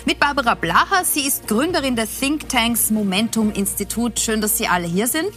Speaker 1: mit Barbara Blacher. Sie ist Gründerin des Thinktanks Momentum Institut. Schön, dass Sie alle hier sind.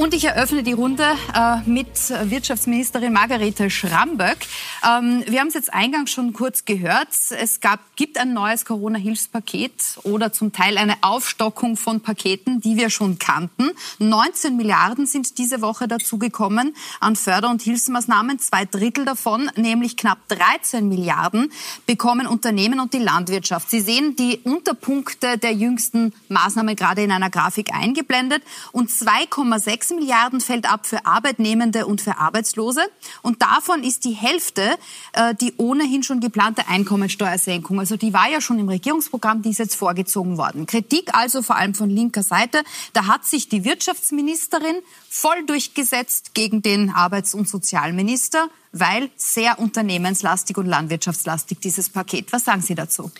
Speaker 1: Und ich eröffne die Runde äh, mit Wirtschaftsministerin Margarete Schramböck. Ähm, wir haben es jetzt eingangs schon kurz gehört. Es gab, gibt ein neues Corona-Hilfspaket oder zum Teil eine Aufstockung von Paketen, die wir schon kannten. 19 Milliarden sind diese Woche dazugekommen an Förder- und Hilfsmaßnahmen. Zwei Drittel davon, nämlich knapp 13 Milliarden, bekommen Unternehmen und die Landwirtschaft. Sie sehen die Unterpunkte der jüngsten Maßnahmen gerade in einer Grafik eingeblendet. Und 2,6 Milliarden fällt ab für Arbeitnehmende und für Arbeitslose. Und davon ist die Hälfte äh, die ohnehin schon geplante Einkommensteuersenkung. Also die war ja schon im Regierungsprogramm, die ist jetzt vorgezogen worden. Kritik also vor allem von linker Seite. Da hat sich die Wirtschaftsministerin voll durchgesetzt gegen den Arbeits- und Sozialminister, weil sehr unternehmenslastig und landwirtschaftslastig dieses Paket. Was sagen Sie dazu?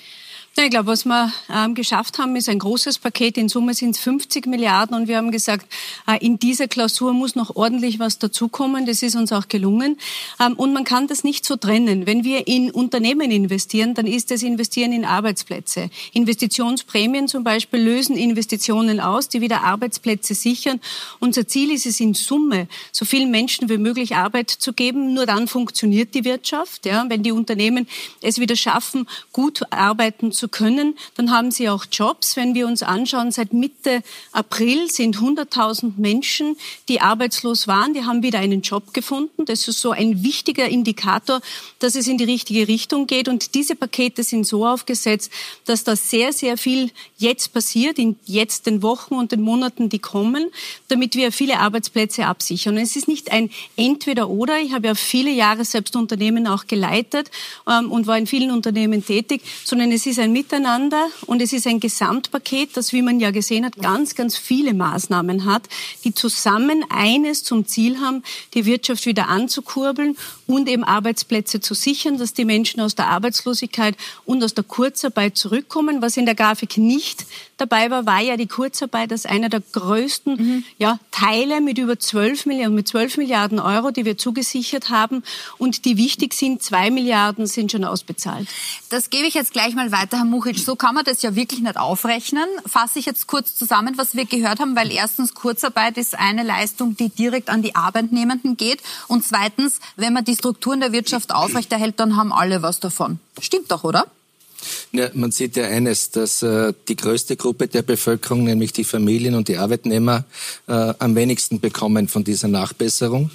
Speaker 2: Ich glaube, was wir ähm, geschafft haben, ist ein großes Paket. In Summe sind es 50 Milliarden und wir haben gesagt, äh, in dieser Klausur muss noch ordentlich was dazukommen. Das ist uns auch gelungen. Ähm, und man kann das nicht so trennen. Wenn wir in Unternehmen investieren, dann ist das Investieren in Arbeitsplätze. Investitionsprämien zum Beispiel lösen Investitionen aus, die wieder Arbeitsplätze sichern. Unser Ziel ist es in Summe, so vielen Menschen wie möglich Arbeit zu geben. Nur dann funktioniert die Wirtschaft. Ja, wenn die Unternehmen es wieder schaffen, gut arbeiten zu können, dann haben sie auch Jobs. Wenn wir uns anschauen, seit Mitte April sind 100.000 Menschen, die arbeitslos waren, die haben wieder einen Job gefunden. Das ist so ein wichtiger Indikator, dass es in die richtige Richtung geht. Und diese Pakete sind so aufgesetzt, dass da sehr, sehr viel jetzt passiert, in jetzt den Wochen und den Monaten, die kommen, damit wir viele Arbeitsplätze absichern. Und es ist nicht ein Entweder-Oder. Ich habe ja viele Jahre selbst Unternehmen auch geleitet ähm, und war in vielen Unternehmen tätig, sondern es ist ein Miteinander und es ist ein Gesamtpaket, das, wie man ja gesehen hat, ganz, ganz viele Maßnahmen hat, die zusammen eines zum Ziel haben, die Wirtschaft wieder anzukurbeln und eben Arbeitsplätze zu sichern, dass die Menschen aus der Arbeitslosigkeit und aus der Kurzarbeit zurückkommen. Was in der Grafik nicht dabei war, war ja die Kurzarbeit als einer der größten mhm. ja, Teile mit über 12 Milliarden, mit 12 Milliarden Euro, die wir zugesichert haben und die wichtig sind. Zwei Milliarden sind schon ausbezahlt.
Speaker 1: Das gebe ich jetzt gleich mal weiter, Herr Muchic. So kann man das ja wirklich nicht aufrechnen. Fasse ich jetzt kurz zusammen, was wir gehört haben, weil erstens Kurzarbeit ist eine Leistung, die direkt an die Arbeitnehmenden geht und zweitens, wenn man die Strukturen der Wirtschaft aufrechterhält, dann haben alle was davon. Stimmt doch, oder?
Speaker 3: Ja, man sieht ja eines, dass äh, die größte Gruppe der Bevölkerung, nämlich die Familien und die Arbeitnehmer, äh, am wenigsten bekommen von dieser Nachbesserung.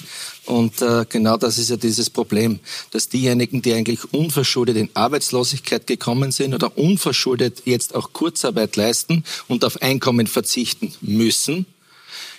Speaker 3: Und äh, genau das ist ja dieses Problem, dass diejenigen, die eigentlich unverschuldet in Arbeitslosigkeit gekommen sind oder unverschuldet jetzt auch Kurzarbeit leisten und auf Einkommen verzichten müssen,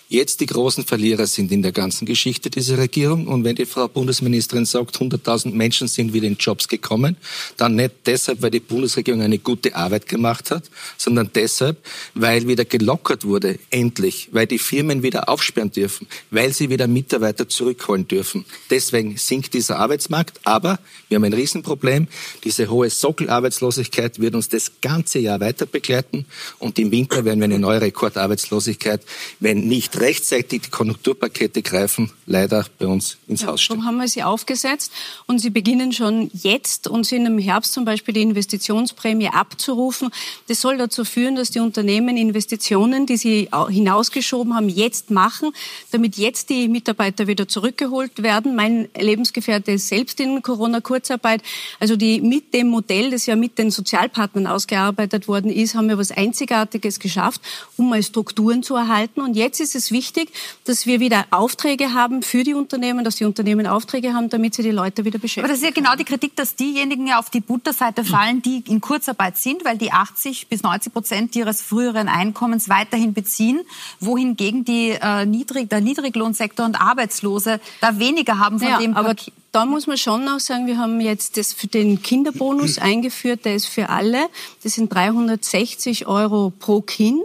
Speaker 3: jetzt die großen Verlierer sind in der ganzen Geschichte dieser Regierung. Und wenn die Frau Bundesministerin sagt, 100.000 Menschen sind wieder in Jobs gekommen, dann nicht deshalb, weil die Bundesregierung eine gute Arbeit gemacht hat, sondern deshalb, weil wieder gelockert wurde, endlich, weil die Firmen wieder aufsperren dürfen, weil sie wieder Mitarbeiter zurückholen dürfen. Deswegen sinkt dieser Arbeitsmarkt. Aber wir haben ein Riesenproblem. Diese hohe Sockelarbeitslosigkeit wird uns das ganze Jahr weiter begleiten. Und im Winter werden wir eine neue Rekordarbeitslosigkeit, wenn nicht rechtzeitig die Konjunkturpakete greifen, leider bei uns ins ja, Haus stehen.
Speaker 2: Darum haben wir sie aufgesetzt und sie beginnen schon jetzt und sind im Herbst zum Beispiel die Investitionsprämie abzurufen. Das soll dazu führen, dass die Unternehmen Investitionen, die sie hinausgeschoben haben, jetzt machen, damit jetzt die Mitarbeiter wieder zurückgeholt werden. Mein Lebensgefährte ist selbst in Corona-Kurzarbeit. Also die mit dem Modell, das ja mit den Sozialpartnern ausgearbeitet worden ist, haben wir was Einzigartiges geschafft, um mal Strukturen zu erhalten. Und jetzt ist es es wichtig, dass wir wieder Aufträge haben für die Unternehmen, dass die Unternehmen Aufträge haben, damit sie die Leute wieder beschäftigen.
Speaker 1: Aber das ist ja genau die Kritik, dass diejenigen ja auf die Butterseite fallen, die in Kurzarbeit sind, weil die 80 bis 90 Prozent ihres früheren Einkommens weiterhin beziehen, wohingegen die, äh, Niedrig, der Niedriglohnsektor und Arbeitslose da weniger haben von
Speaker 2: ja,
Speaker 1: dem
Speaker 2: aber da muss man schon auch sagen, wir haben jetzt das für den Kinderbonus eingeführt, der ist für alle. Das sind 360 Euro pro Kind.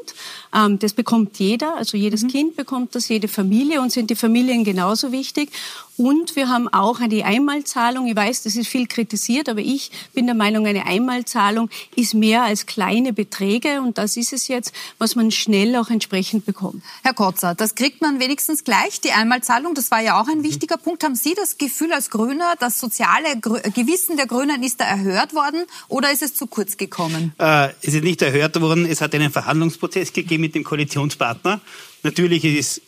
Speaker 2: Ähm, das bekommt jeder, also jedes mhm. Kind bekommt das, jede Familie und sind die Familien genauso wichtig. Und wir haben auch eine Einmalzahlung. Ich weiß, das ist viel kritisiert, aber ich bin der Meinung, eine Einmalzahlung ist mehr als kleine Beträge und das ist es jetzt, was man schnell auch entsprechend bekommt.
Speaker 1: Herr Kotzer, das kriegt man wenigstens gleich, die Einmalzahlung. Das war ja auch ein mhm. wichtiger Punkt. Haben Sie das Gefühl als Grüner, das soziale Gewissen der Grünen ist da erhört worden oder ist es zu kurz gekommen?
Speaker 4: Äh, es ist nicht erhört worden. Es hat einen Verhandlungsprozess gegeben mit dem Koalitionspartner. Natürlich ist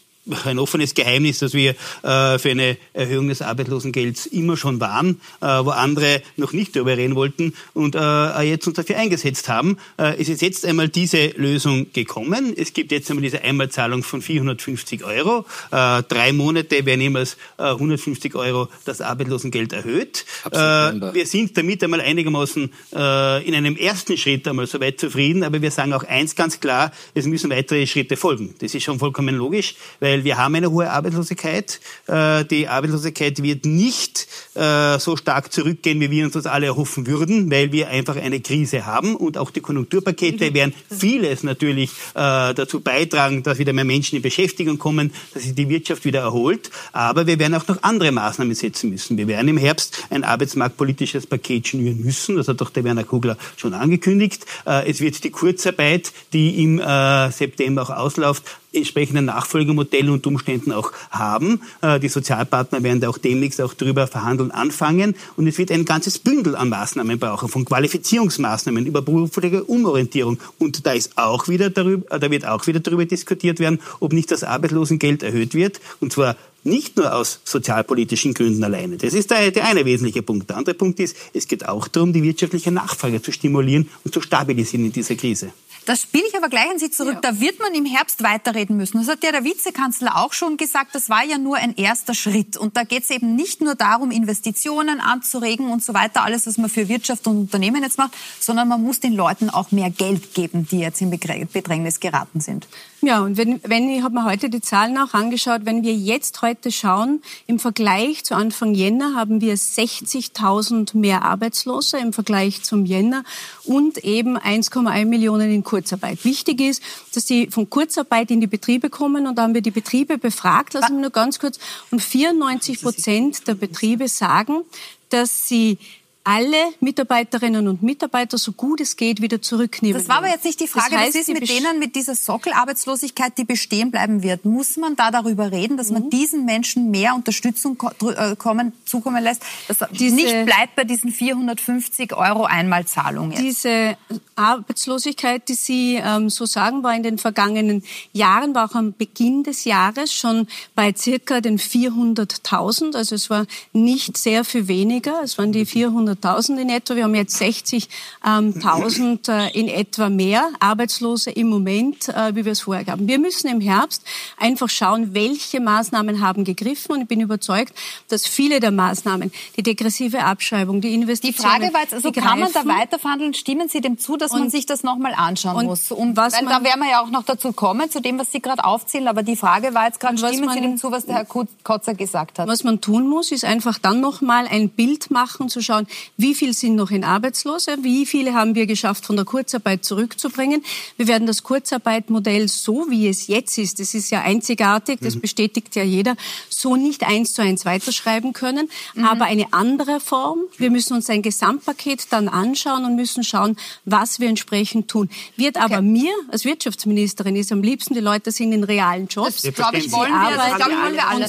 Speaker 4: ein offenes Geheimnis, dass wir äh, für eine Erhöhung des Arbeitslosengelds immer schon waren, äh, wo andere noch nicht darüber reden wollten und äh, jetzt uns dafür eingesetzt haben. Äh, es ist jetzt einmal diese Lösung gekommen. Es gibt jetzt einmal diese Einmalzahlung von 450 Euro. Äh, drei Monate werden äh, 150 Euro das Arbeitslosengeld erhöht. Äh, wir sind damit einmal einigermaßen äh, in einem ersten Schritt einmal soweit zufrieden, aber wir sagen auch eins ganz klar, es müssen weitere Schritte folgen. Das ist schon vollkommen logisch, weil weil wir haben eine hohe Arbeitslosigkeit. Äh, die Arbeitslosigkeit wird nicht äh, so stark zurückgehen, wie wir uns das alle erhoffen würden, weil wir einfach eine Krise haben und auch die Konjunkturpakete mhm. werden vieles natürlich äh, dazu beitragen, dass wieder mehr Menschen in Beschäftigung kommen, dass sich die Wirtschaft wieder erholt. Aber wir werden auch noch andere Maßnahmen setzen müssen. Wir werden im Herbst ein arbeitsmarktpolitisches Paket schnüren müssen. Das hat doch der Werner Kugler schon angekündigt. Es wird die Kurzarbeit, die im September auch ausläuft, entsprechende Nachfolgemodelle und Umständen auch haben. Äh, die Sozialpartner werden da auch demnächst auch darüber verhandeln anfangen. Und es wird ein ganzes Bündel an Maßnahmen brauchen, von Qualifizierungsmaßnahmen über berufliche Umorientierung. Und da ist auch wieder darüber, da wird auch wieder darüber diskutiert werden, ob nicht das Arbeitslosengeld erhöht wird. Und zwar nicht nur aus sozialpolitischen Gründen alleine. Das ist der, der eine wesentliche Punkt. Der andere Punkt ist, es geht auch darum, die wirtschaftliche Nachfrage zu stimulieren und zu stabilisieren in dieser Krise.
Speaker 1: Das spiele ich aber gleich an Sie zurück. Ja. Da wird man im Herbst weiterreden müssen. Das hat ja der Vizekanzler auch schon gesagt. Das war ja nur ein erster Schritt. Und da geht es eben nicht nur darum, Investitionen anzuregen und so weiter, alles, was man für Wirtschaft und Unternehmen jetzt macht, sondern man muss den Leuten auch mehr Geld geben, die jetzt in Bedrängnis geraten sind.
Speaker 2: Ja, und wenn, wenn ich habe mir heute die Zahlen auch angeschaut, wenn wir jetzt heute schauen, im Vergleich zu Anfang Jänner haben wir 60.000 mehr Arbeitslose im Vergleich zum Jänner und eben 1,1 Millionen in Kurzarbeit. Wichtig ist, dass sie von Kurzarbeit in die Betriebe kommen und da haben wir die Betriebe befragt, lassen wir nur ganz kurz, und 94 Prozent der Betriebe sagen, dass sie alle Mitarbeiterinnen und Mitarbeiter so gut es geht wieder zurücknehmen.
Speaker 1: Das war aber jetzt nicht die Frage. Das heißt, Was ist mit denen, mit dieser Sockelarbeitslosigkeit, die bestehen bleiben wird? Muss man da darüber reden, dass man mhm. diesen Menschen mehr Unterstützung äh, kommen, zukommen lässt, dass diese, nicht bleibt bei diesen 450 Euro Einmalzahlung jetzt?
Speaker 2: Diese Arbeitslosigkeit, die Sie ähm, so sagen, war in den vergangenen Jahren, war auch am Beginn des Jahres schon bei circa den 400.000. Also es war nicht sehr viel weniger. Es waren die 400 100.000 in etwa. Wir haben jetzt 60.000 ähm, äh, in etwa mehr Arbeitslose im Moment, äh, wie wir es vorher haben. Wir müssen im Herbst einfach schauen, welche Maßnahmen haben gegriffen. Und ich bin überzeugt, dass viele der Maßnahmen, die degressive Abschreibung, die Investitionen...
Speaker 1: Die Frage war jetzt, also kann man da weiter verhandeln? Stimmen Sie dem zu, dass man sich das nochmal anschauen muss? Um, was weil da werden wir ja auch noch dazu kommen, zu dem, was Sie gerade aufzählen. Aber die Frage war jetzt gerade, stimmen man, Sie dem zu, was der Herr Kotzer gesagt hat?
Speaker 2: Was man tun muss, ist einfach dann nochmal ein Bild machen, zu schauen, wie viele sind noch in Arbeitslose? Wie viele haben wir geschafft, von der Kurzarbeit zurückzubringen? Wir werden das Kurzarbeitmodell so, wie es jetzt ist, das ist ja einzigartig, das mhm. bestätigt ja jeder, so nicht eins zu eins weiterschreiben können, mhm. aber eine andere Form. Wir müssen uns ein Gesamtpaket dann anschauen und müssen schauen, was wir entsprechend tun. Wird okay. aber mir als Wirtschaftsministerin ist am liebsten, die Leute sind in realen Jobs.
Speaker 1: Das glaube ich, wollen wir, das glaube ich, wollen wir alle.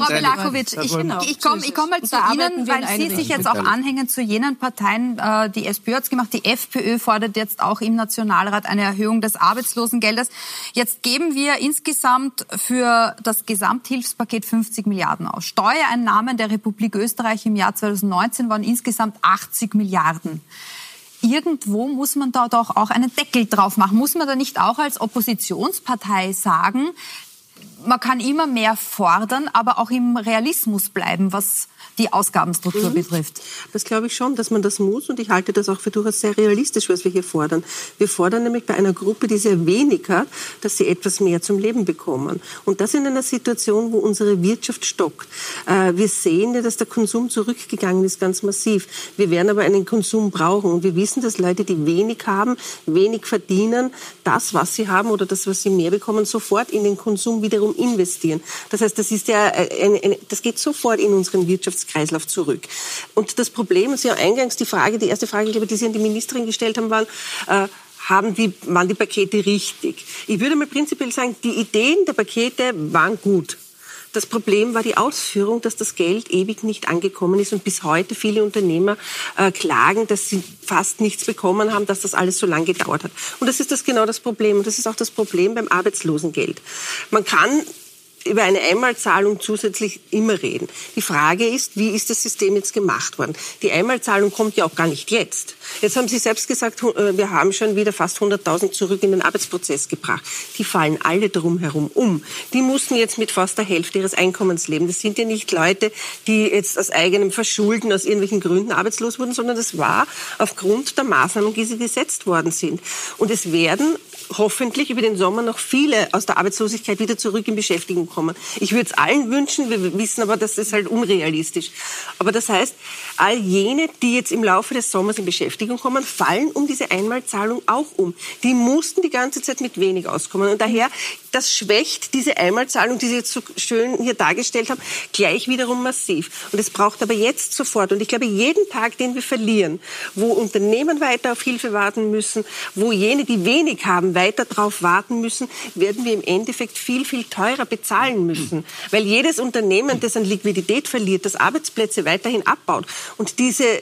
Speaker 1: Frau Belakovic, ich, genau. ich komme ich komm mal zu Ihnen, weil Sie sich jetzt auch anhängen zu jenen Parteien, äh, die SPÖ hat gemacht, die FPÖ fordert jetzt auch im Nationalrat eine Erhöhung des Arbeitslosengeldes. Jetzt geben wir insgesamt für das Gesamthilfspaket 50 Milliarden aus. Steuereinnahmen der Republik Österreich im Jahr 2019 waren insgesamt 80 Milliarden irgendwo muss man da doch auch einen Deckel drauf machen. Muss man da nicht auch als Oppositionspartei sagen, man kann immer mehr fordern, aber auch im Realismus bleiben, was die Ausgabenstruktur mhm. betrifft.
Speaker 5: Das glaube ich schon, dass man das muss und ich halte das auch für durchaus sehr realistisch, was wir hier fordern. Wir fordern nämlich bei einer Gruppe, die sehr wenig hat, dass sie etwas mehr zum Leben bekommen. Und das in einer Situation, wo unsere Wirtschaft stockt. Äh, wir sehen ja, dass der Konsum zurückgegangen ist, ganz massiv. Wir werden aber einen Konsum brauchen und wir wissen, dass Leute, die wenig haben, wenig verdienen, das, was sie haben oder das, was sie mehr bekommen, sofort in den Konsum wiederum investieren. Das heißt, das ist ja, eine, eine, das geht sofort in unseren Wirtschafts Wirtschaftskreislauf zurück. Und das Problem, Sie haben eingangs die Frage, die erste Frage, die Sie an die Ministerin gestellt haben, war, äh, haben die, waren die Pakete richtig? Ich würde mal prinzipiell sagen, die Ideen der Pakete waren gut. Das Problem war die Ausführung, dass das Geld ewig nicht angekommen ist und bis heute viele Unternehmer äh, klagen, dass sie fast nichts bekommen haben, dass das alles so lange gedauert hat. Und das ist das genau das Problem. Und das ist auch das Problem beim Arbeitslosengeld. Man kann über eine Einmalzahlung zusätzlich immer reden. Die Frage ist, wie ist das System jetzt gemacht worden? Die Einmalzahlung kommt ja auch gar nicht jetzt. Jetzt haben Sie selbst gesagt, äh, wir haben schon wieder fast 100.000 zurück in den Arbeitsprozess gebracht. Die fallen alle drumherum um. Die mussten jetzt mit fast der Hälfte ihres Einkommens leben. Das sind ja nicht Leute, die jetzt aus eigenem Verschulden, aus irgendwelchen Gründen arbeitslos wurden, sondern das war aufgrund der Maßnahmen, die sie gesetzt worden sind. Und es werden hoffentlich über den Sommer noch viele aus der Arbeitslosigkeit wieder zurück in Beschäftigung kommen. Ich würde es allen wünschen, wir wissen aber, das ist halt unrealistisch. Aber das heißt, all jene, die jetzt im Laufe des Sommers in Beschäftigung kommen, fallen um diese Einmalzahlung auch um. Die mussten die ganze Zeit mit wenig auskommen. Und daher, das schwächt diese Einmalzahlung, die Sie jetzt so schön hier dargestellt haben, gleich wiederum massiv. Und es braucht aber jetzt sofort, und ich glaube, jeden Tag, den wir verlieren, wo Unternehmen weiter auf Hilfe warten müssen, wo jene, die wenig haben, weiter darauf warten müssen, werden wir im Endeffekt viel, viel teurer bezahlen müssen. Weil jedes Unternehmen, das an Liquidität verliert, das Arbeitsplätze weiterhin abbaut und diese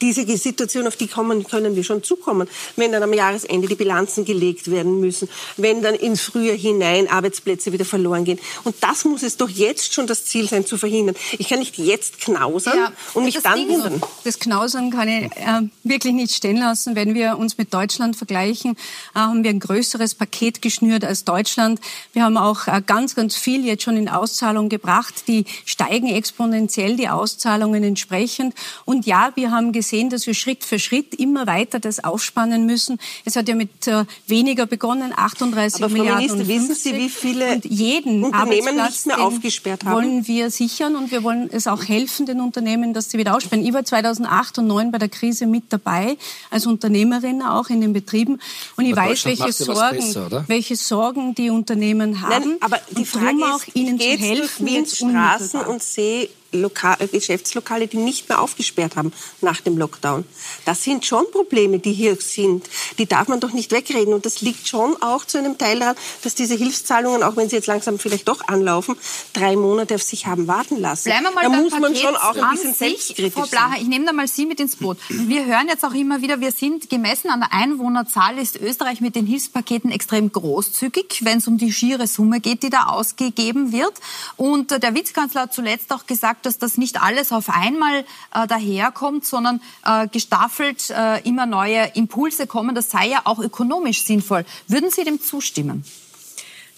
Speaker 5: diese Situation, auf die kommen, können wir schon zukommen. Wenn dann am Jahresende die Bilanzen gelegt werden müssen, wenn dann ins Frühjahr hinein Arbeitsplätze wieder verloren gehen. Und das muss es doch jetzt schon das Ziel sein, zu verhindern. Ich kann nicht jetzt knausern ja, und mich dann Ding wundern.
Speaker 2: Das Knausern kann ich äh, wirklich nicht stehen lassen. Wenn wir uns mit Deutschland vergleichen, äh, haben wir ein größeres Paket geschnürt als Deutschland. Wir haben auch äh, ganz, ganz viel jetzt schon in Auszahlung gebracht. Die steigen exponentiell, die Auszahlungen entsprechend. Und ja, wir haben gesehen, dass wir Schritt für Schritt immer weiter das aufspannen müssen. Es hat ja mit äh, weniger begonnen, 38 Aber Milliarden. Frau Minister,
Speaker 5: wissen Sie, wie viele
Speaker 2: und jeden
Speaker 5: Unternehmen nicht mehr aufgesperrt haben?
Speaker 2: wollen wir sichern und wir wollen es auch helfen, den Unternehmen, dass sie wieder aussperren. Ich war 2008 und 2009 bei der Krise mit dabei, als Unternehmerin auch in den Betrieben. Und ich aber weiß, welche Sorgen, besser, welche Sorgen die Unternehmen haben. Nein,
Speaker 5: aber die Frage ist, auch ihnen zu helfen. Wie ins Straßen und sehe Lokal, äh, Geschäftslokale, die nicht mehr aufgesperrt haben nach dem Lockdown. Das sind schon Probleme, die hier sind. Die darf man doch nicht wegreden. Und das liegt schon auch zu einem Teil daran, dass diese Hilfszahlungen, auch wenn sie jetzt langsam vielleicht doch anlaufen, drei Monate auf sich haben warten lassen.
Speaker 1: Bleiben wir mal da muss man schon auch ein bisschen selbstkritisch Frau Blacher, ich nehme da mal Sie mit ins Boot. Wir hören jetzt auch immer wieder, wir sind gemessen an der Einwohnerzahl ist Österreich mit den Hilfspaketen extrem großzügig, wenn es um die schiere Summe geht, die da ausgegeben wird. Und der Vizekanzler hat zuletzt auch gesagt, dass das nicht alles auf einmal äh, daherkommt, sondern äh, gestaffelt äh, immer neue Impulse kommen. Das sei ja auch ökonomisch sinnvoll. Würden Sie dem zustimmen?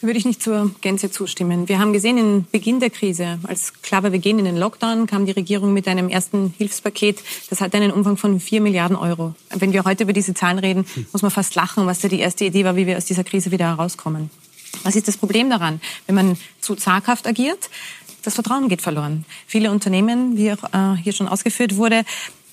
Speaker 6: Würde ich nicht zur Gänze zustimmen. Wir haben gesehen, in Beginn der Krise, als klar war, wir gehen in den Lockdown, kam die Regierung mit einem ersten Hilfspaket. Das hat einen Umfang von vier Milliarden Euro. Wenn wir heute über diese Zahlen reden, muss man fast lachen, was da die erste Idee war, wie wir aus dieser Krise wieder herauskommen. Was ist das Problem daran? Wenn man zu zaghaft agiert, das Vertrauen geht verloren. Viele Unternehmen, wie auch äh, hier schon ausgeführt wurde,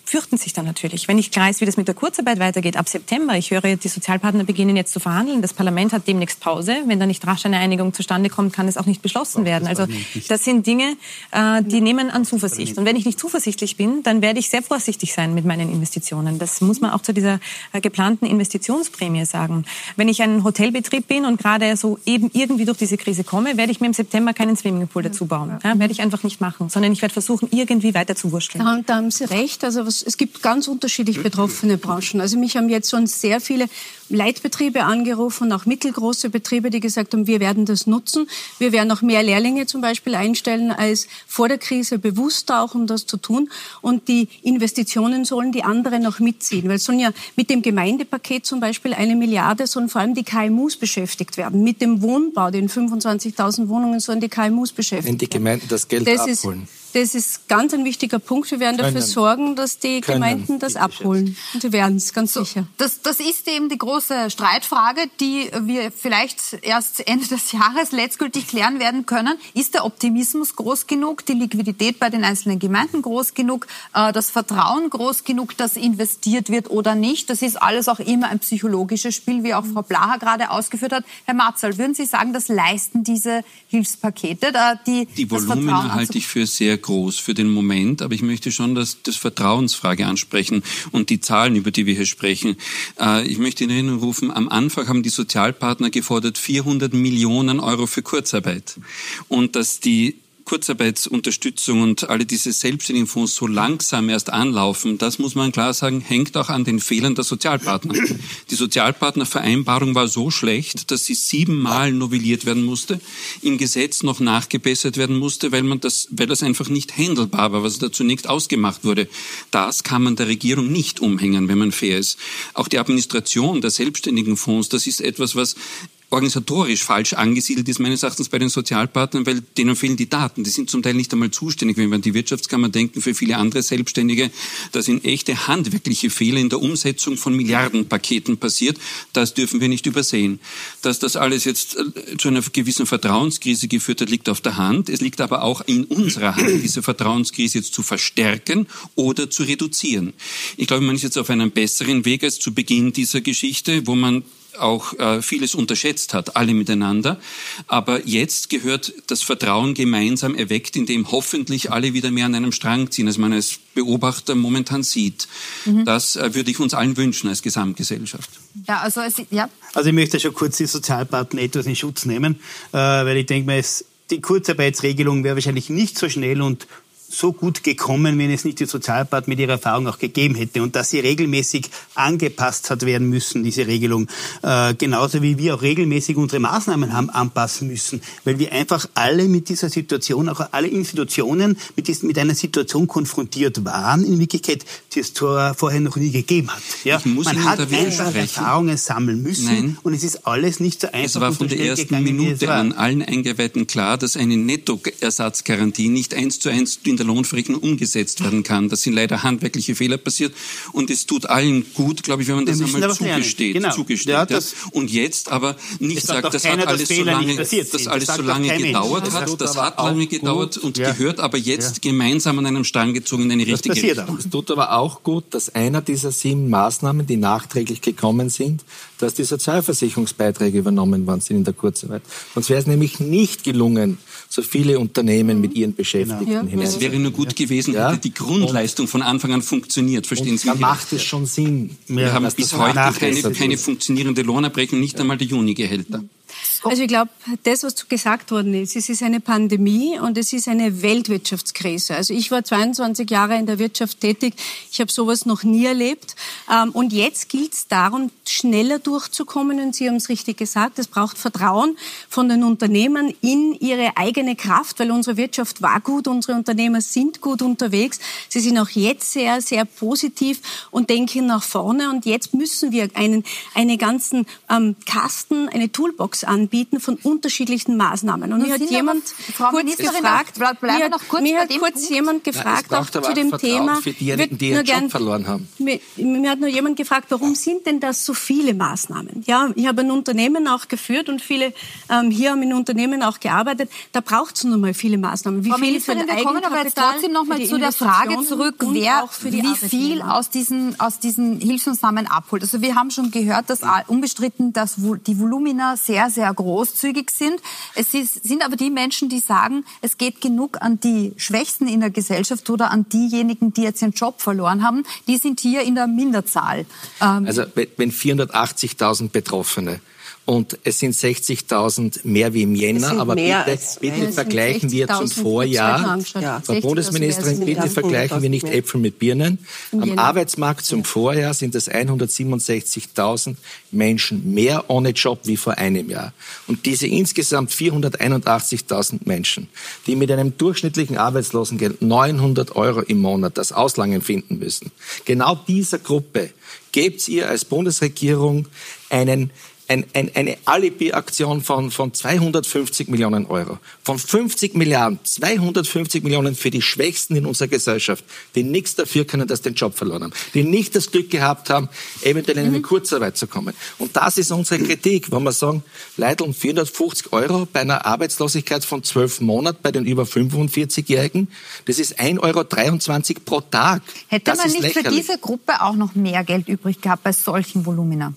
Speaker 6: fürchten sich dann natürlich. Wenn ich klar ist, wie das mit der Kurzarbeit weitergeht, ab September, ich höre, die Sozialpartner beginnen jetzt zu verhandeln, das Parlament hat demnächst Pause. Wenn da nicht rasch eine Einigung zustande kommt, kann es auch nicht beschlossen Doch, werden. Also das sind Dinge, äh, die nehmen an Zuversicht. Und wenn ich nicht zuversichtlich bin, dann werde ich sehr vorsichtig sein mit meinen Investitionen. Das muss man auch zu dieser äh, geplanten Investitionsprämie sagen. Wenn ich ein Hotelbetrieb bin und gerade so eben irgendwie durch diese Krise komme, werde ich mir im September keinen Swimmingpool dazu bauen. Ja, werde ich einfach nicht machen, sondern ich werde versuchen, irgendwie weiter zu wurschteln.
Speaker 2: Da, da haben Sie recht. Also was es, gibt ganz unterschiedlich betroffene Branchen. Also mich haben jetzt schon sehr viele Leitbetriebe angerufen, auch mittelgroße Betriebe, die gesagt haben, wir werden das nutzen. Wir werden auch mehr Lehrlinge zum Beispiel einstellen als vor der Krise, bewusst auch, um das zu tun. Und die Investitionen sollen die anderen noch mitziehen. Weil es sollen ja mit dem Gemeindepaket zum Beispiel eine Milliarde sollen vor allem die KMUs beschäftigt werden. Mit dem Wohnbau, den 25.000 Wohnungen sollen die KMUs beschäftigt werden.
Speaker 3: Wenn die Gemeinden das Geld das abholen.
Speaker 2: Ist, das ist ganz ein wichtiger Punkt. Wir werden dafür sorgen, dass die Können. Gemeinden das abholen. Und wir werden es ganz so, sicher.
Speaker 1: Das, das ist eben die große Streitfrage, die wir vielleicht erst Ende des Jahres letztgültig klären werden können. Ist der Optimismus groß genug, die Liquidität bei den einzelnen Gemeinden groß genug, äh, das Vertrauen groß genug, dass investiert wird oder nicht? Das ist alles auch immer ein psychologisches Spiel, wie auch Frau Blaha gerade ausgeführt hat. Herr Matzal, würden Sie sagen, das leisten diese Hilfspakete?
Speaker 7: Die, die Volumina halte ich für sehr groß für den Moment, aber ich möchte schon das, das Vertrauensfrage ansprechen und die Zahlen, über die wir hier sprechen. Äh, ich möchte Erinnerung rufen, am Anfang haben die Sozialpartner gefordert 400 Millionen Euro für Kurzarbeit. Und dass die Kurzarbeitsunterstützung und alle diese selbstständigen Fonds so langsam erst anlaufen, das muss man klar sagen, hängt auch an den Fehlern der Sozialpartner. Die Sozialpartnervereinbarung war so schlecht, dass sie siebenmal novelliert werden musste, im Gesetz noch nachgebessert werden musste, weil man das, weil das einfach nicht händelbar war, was da zunächst ausgemacht wurde. Das kann man der Regierung nicht umhängen, wenn man fair ist. Auch die Administration der selbstständigen Fonds, das ist etwas, was organisatorisch falsch angesiedelt ist, meines Erachtens bei den Sozialpartnern, weil denen fehlen die Daten. Die sind zum Teil nicht einmal zuständig, wenn wir an die Wirtschaftskammer denken, für viele andere Selbstständige. Da sind echte handwerkliche Fehler in der Umsetzung von Milliardenpaketen passiert. Das dürfen wir nicht übersehen. Dass das alles jetzt äh, zu einer gewissen Vertrauenskrise geführt hat, liegt auf der Hand. Es liegt aber auch in unserer Hand, diese Vertrauenskrise jetzt zu verstärken oder zu reduzieren. Ich glaube, man ist jetzt auf einem besseren Weg als zu Beginn dieser Geschichte, wo man auch äh, vieles unterschätzt hat, alle miteinander. Aber jetzt gehört das Vertrauen gemeinsam erweckt, indem hoffentlich alle wieder mehr an einem Strang ziehen, als man als Beobachter momentan sieht. Mhm. Das äh, würde ich uns allen wünschen als Gesamtgesellschaft.
Speaker 4: Ja, also, es, ja. also ich möchte schon kurz die Sozialpartner etwas in Schutz nehmen, äh, weil ich denke mal, es, die Kurzarbeitsregelung wäre wahrscheinlich nicht so schnell und so gut gekommen, wenn es nicht die Sozialpartner mit ihrer Erfahrung auch gegeben hätte und dass sie regelmäßig angepasst hat werden müssen, diese Regelung. Äh, genauso wie wir auch regelmäßig unsere Maßnahmen haben anpassen müssen, weil wir einfach alle mit dieser Situation, auch alle Institutionen mit, diesen, mit einer Situation konfrontiert waren, in Wirklichkeit, die es vorher noch nie gegeben hat. Ja? Man hat einfach Erfahrungen sammeln müssen Nein. und es ist alles nicht so einfach.
Speaker 7: Es war von der ersten gegangen, Minute an allen Eingeweihten klar, dass eine Nettoersatzgarantie nicht eins zu eins in der Lohnverrechnung umgesetzt werden kann. Da sind leider handwerkliche Fehler passiert und es tut allen gut, glaube ich, wenn man das einmal zugesteht. Genau. zugesteht ja, ja. Und jetzt aber nicht sagt, das hat alles so lange, das alles so lange gedauert hat, das hat lange gedauert und ja. gehört aber jetzt gemeinsam an einem Strang gezogen in eine richtige Richtung.
Speaker 3: Es tut aber auch gut, dass einer dieser sieben Maßnahmen, die nachträglich gekommen sind, dass die Sozialversicherungsbeiträge übernommen worden sind in der Kurzarbeit. Sonst wäre es nämlich nicht gelungen, so viele Unternehmen mit ihren Beschäftigten genau.
Speaker 7: hinein. Es wäre nur gut gewesen, ja. hätte die Grundleistung von Anfang an funktioniert. Verstehen Sie?
Speaker 3: Da macht es schon Sinn.
Speaker 7: Wir haben bis heute keine, keine funktionierende Lohnabrechnung, nicht einmal die Junigehälter.
Speaker 2: Also ich glaube, das, was gesagt worden ist, es ist eine Pandemie und es ist eine Weltwirtschaftskrise. Also ich war 22 Jahre in der Wirtschaft tätig. Ich habe sowas noch nie erlebt. Ähm, und jetzt gilt es darum, schneller durchzukommen. Und Sie haben es richtig gesagt, es braucht Vertrauen von den Unternehmern in ihre eigene Kraft, weil unsere Wirtschaft war gut, unsere Unternehmer sind gut unterwegs. Sie sind auch jetzt sehr, sehr positiv und denken nach vorne. Und jetzt müssen wir einen, einen ganzen ähm, Kasten, eine Toolbox anbieten von unterschiedlichen Maßnahmen. Und mir hat jemand kurz gefragt, mir hat, kurz, mir hat kurz jemand gefragt, ja, auch zu dem Thema,
Speaker 3: für diejenigen, die ihren Job verloren haben.
Speaker 2: Mir, mir, hat nur jemand gefragt, warum sind denn das so viele Maßnahmen? Ja, ich habe ein Unternehmen auch geführt und viele ähm, hier haben in Unternehmen auch gearbeitet. Da braucht es nun mal viele Maßnahmen.
Speaker 1: Wie Frau viel für wir kommen aber jetzt trotzdem noch mal zu der Frage zurück, wer wie viel aus diesen, aus diesen Hilfsmaßnahmen abholt. Also wir haben schon gehört, dass unbestritten, dass die Volumina sehr, sehr großzügig sind. Es sind aber die Menschen, die sagen, es geht genug an die Schwächsten in der Gesellschaft oder an diejenigen, die jetzt ihren Job verloren haben. Die sind hier in der Minderzahl.
Speaker 3: Ähm also wenn 480.000 Betroffene und es sind 60.000 mehr wie im Jänner, aber bitte, bitte vergleichen wir zum Vorjahr. Ja. Frau Bundesministerin, bitte vergleichen wir nicht Äpfel mit Birnen. Am Arbeitsmarkt zum Vorjahr sind es 167.000 Menschen mehr ohne Job wie vor einem Jahr. Und diese insgesamt 481.000 Menschen, die mit einem durchschnittlichen Arbeitslosengeld 900 Euro im Monat das Auslangen finden müssen, genau dieser Gruppe gebt ihr als Bundesregierung einen ein, ein, eine Alibi-Aktion von, von 250 Millionen Euro. Von 50 Milliarden, 250 Millionen für die Schwächsten in unserer Gesellschaft, die nichts dafür können, dass sie den Job verloren haben, die nicht das Glück gehabt haben, eventuell in eine mhm. Kurzarbeit zu kommen. Und das ist unsere Kritik, wo wir sagen, Leute, um 450 Euro bei einer Arbeitslosigkeit von 12 Monaten bei den über 45-Jährigen, das ist 1,23 Euro pro Tag.
Speaker 1: Hätte
Speaker 3: das
Speaker 1: man nicht lächerlich. für diese Gruppe auch noch mehr Geld übrig gehabt bei solchen Volumina?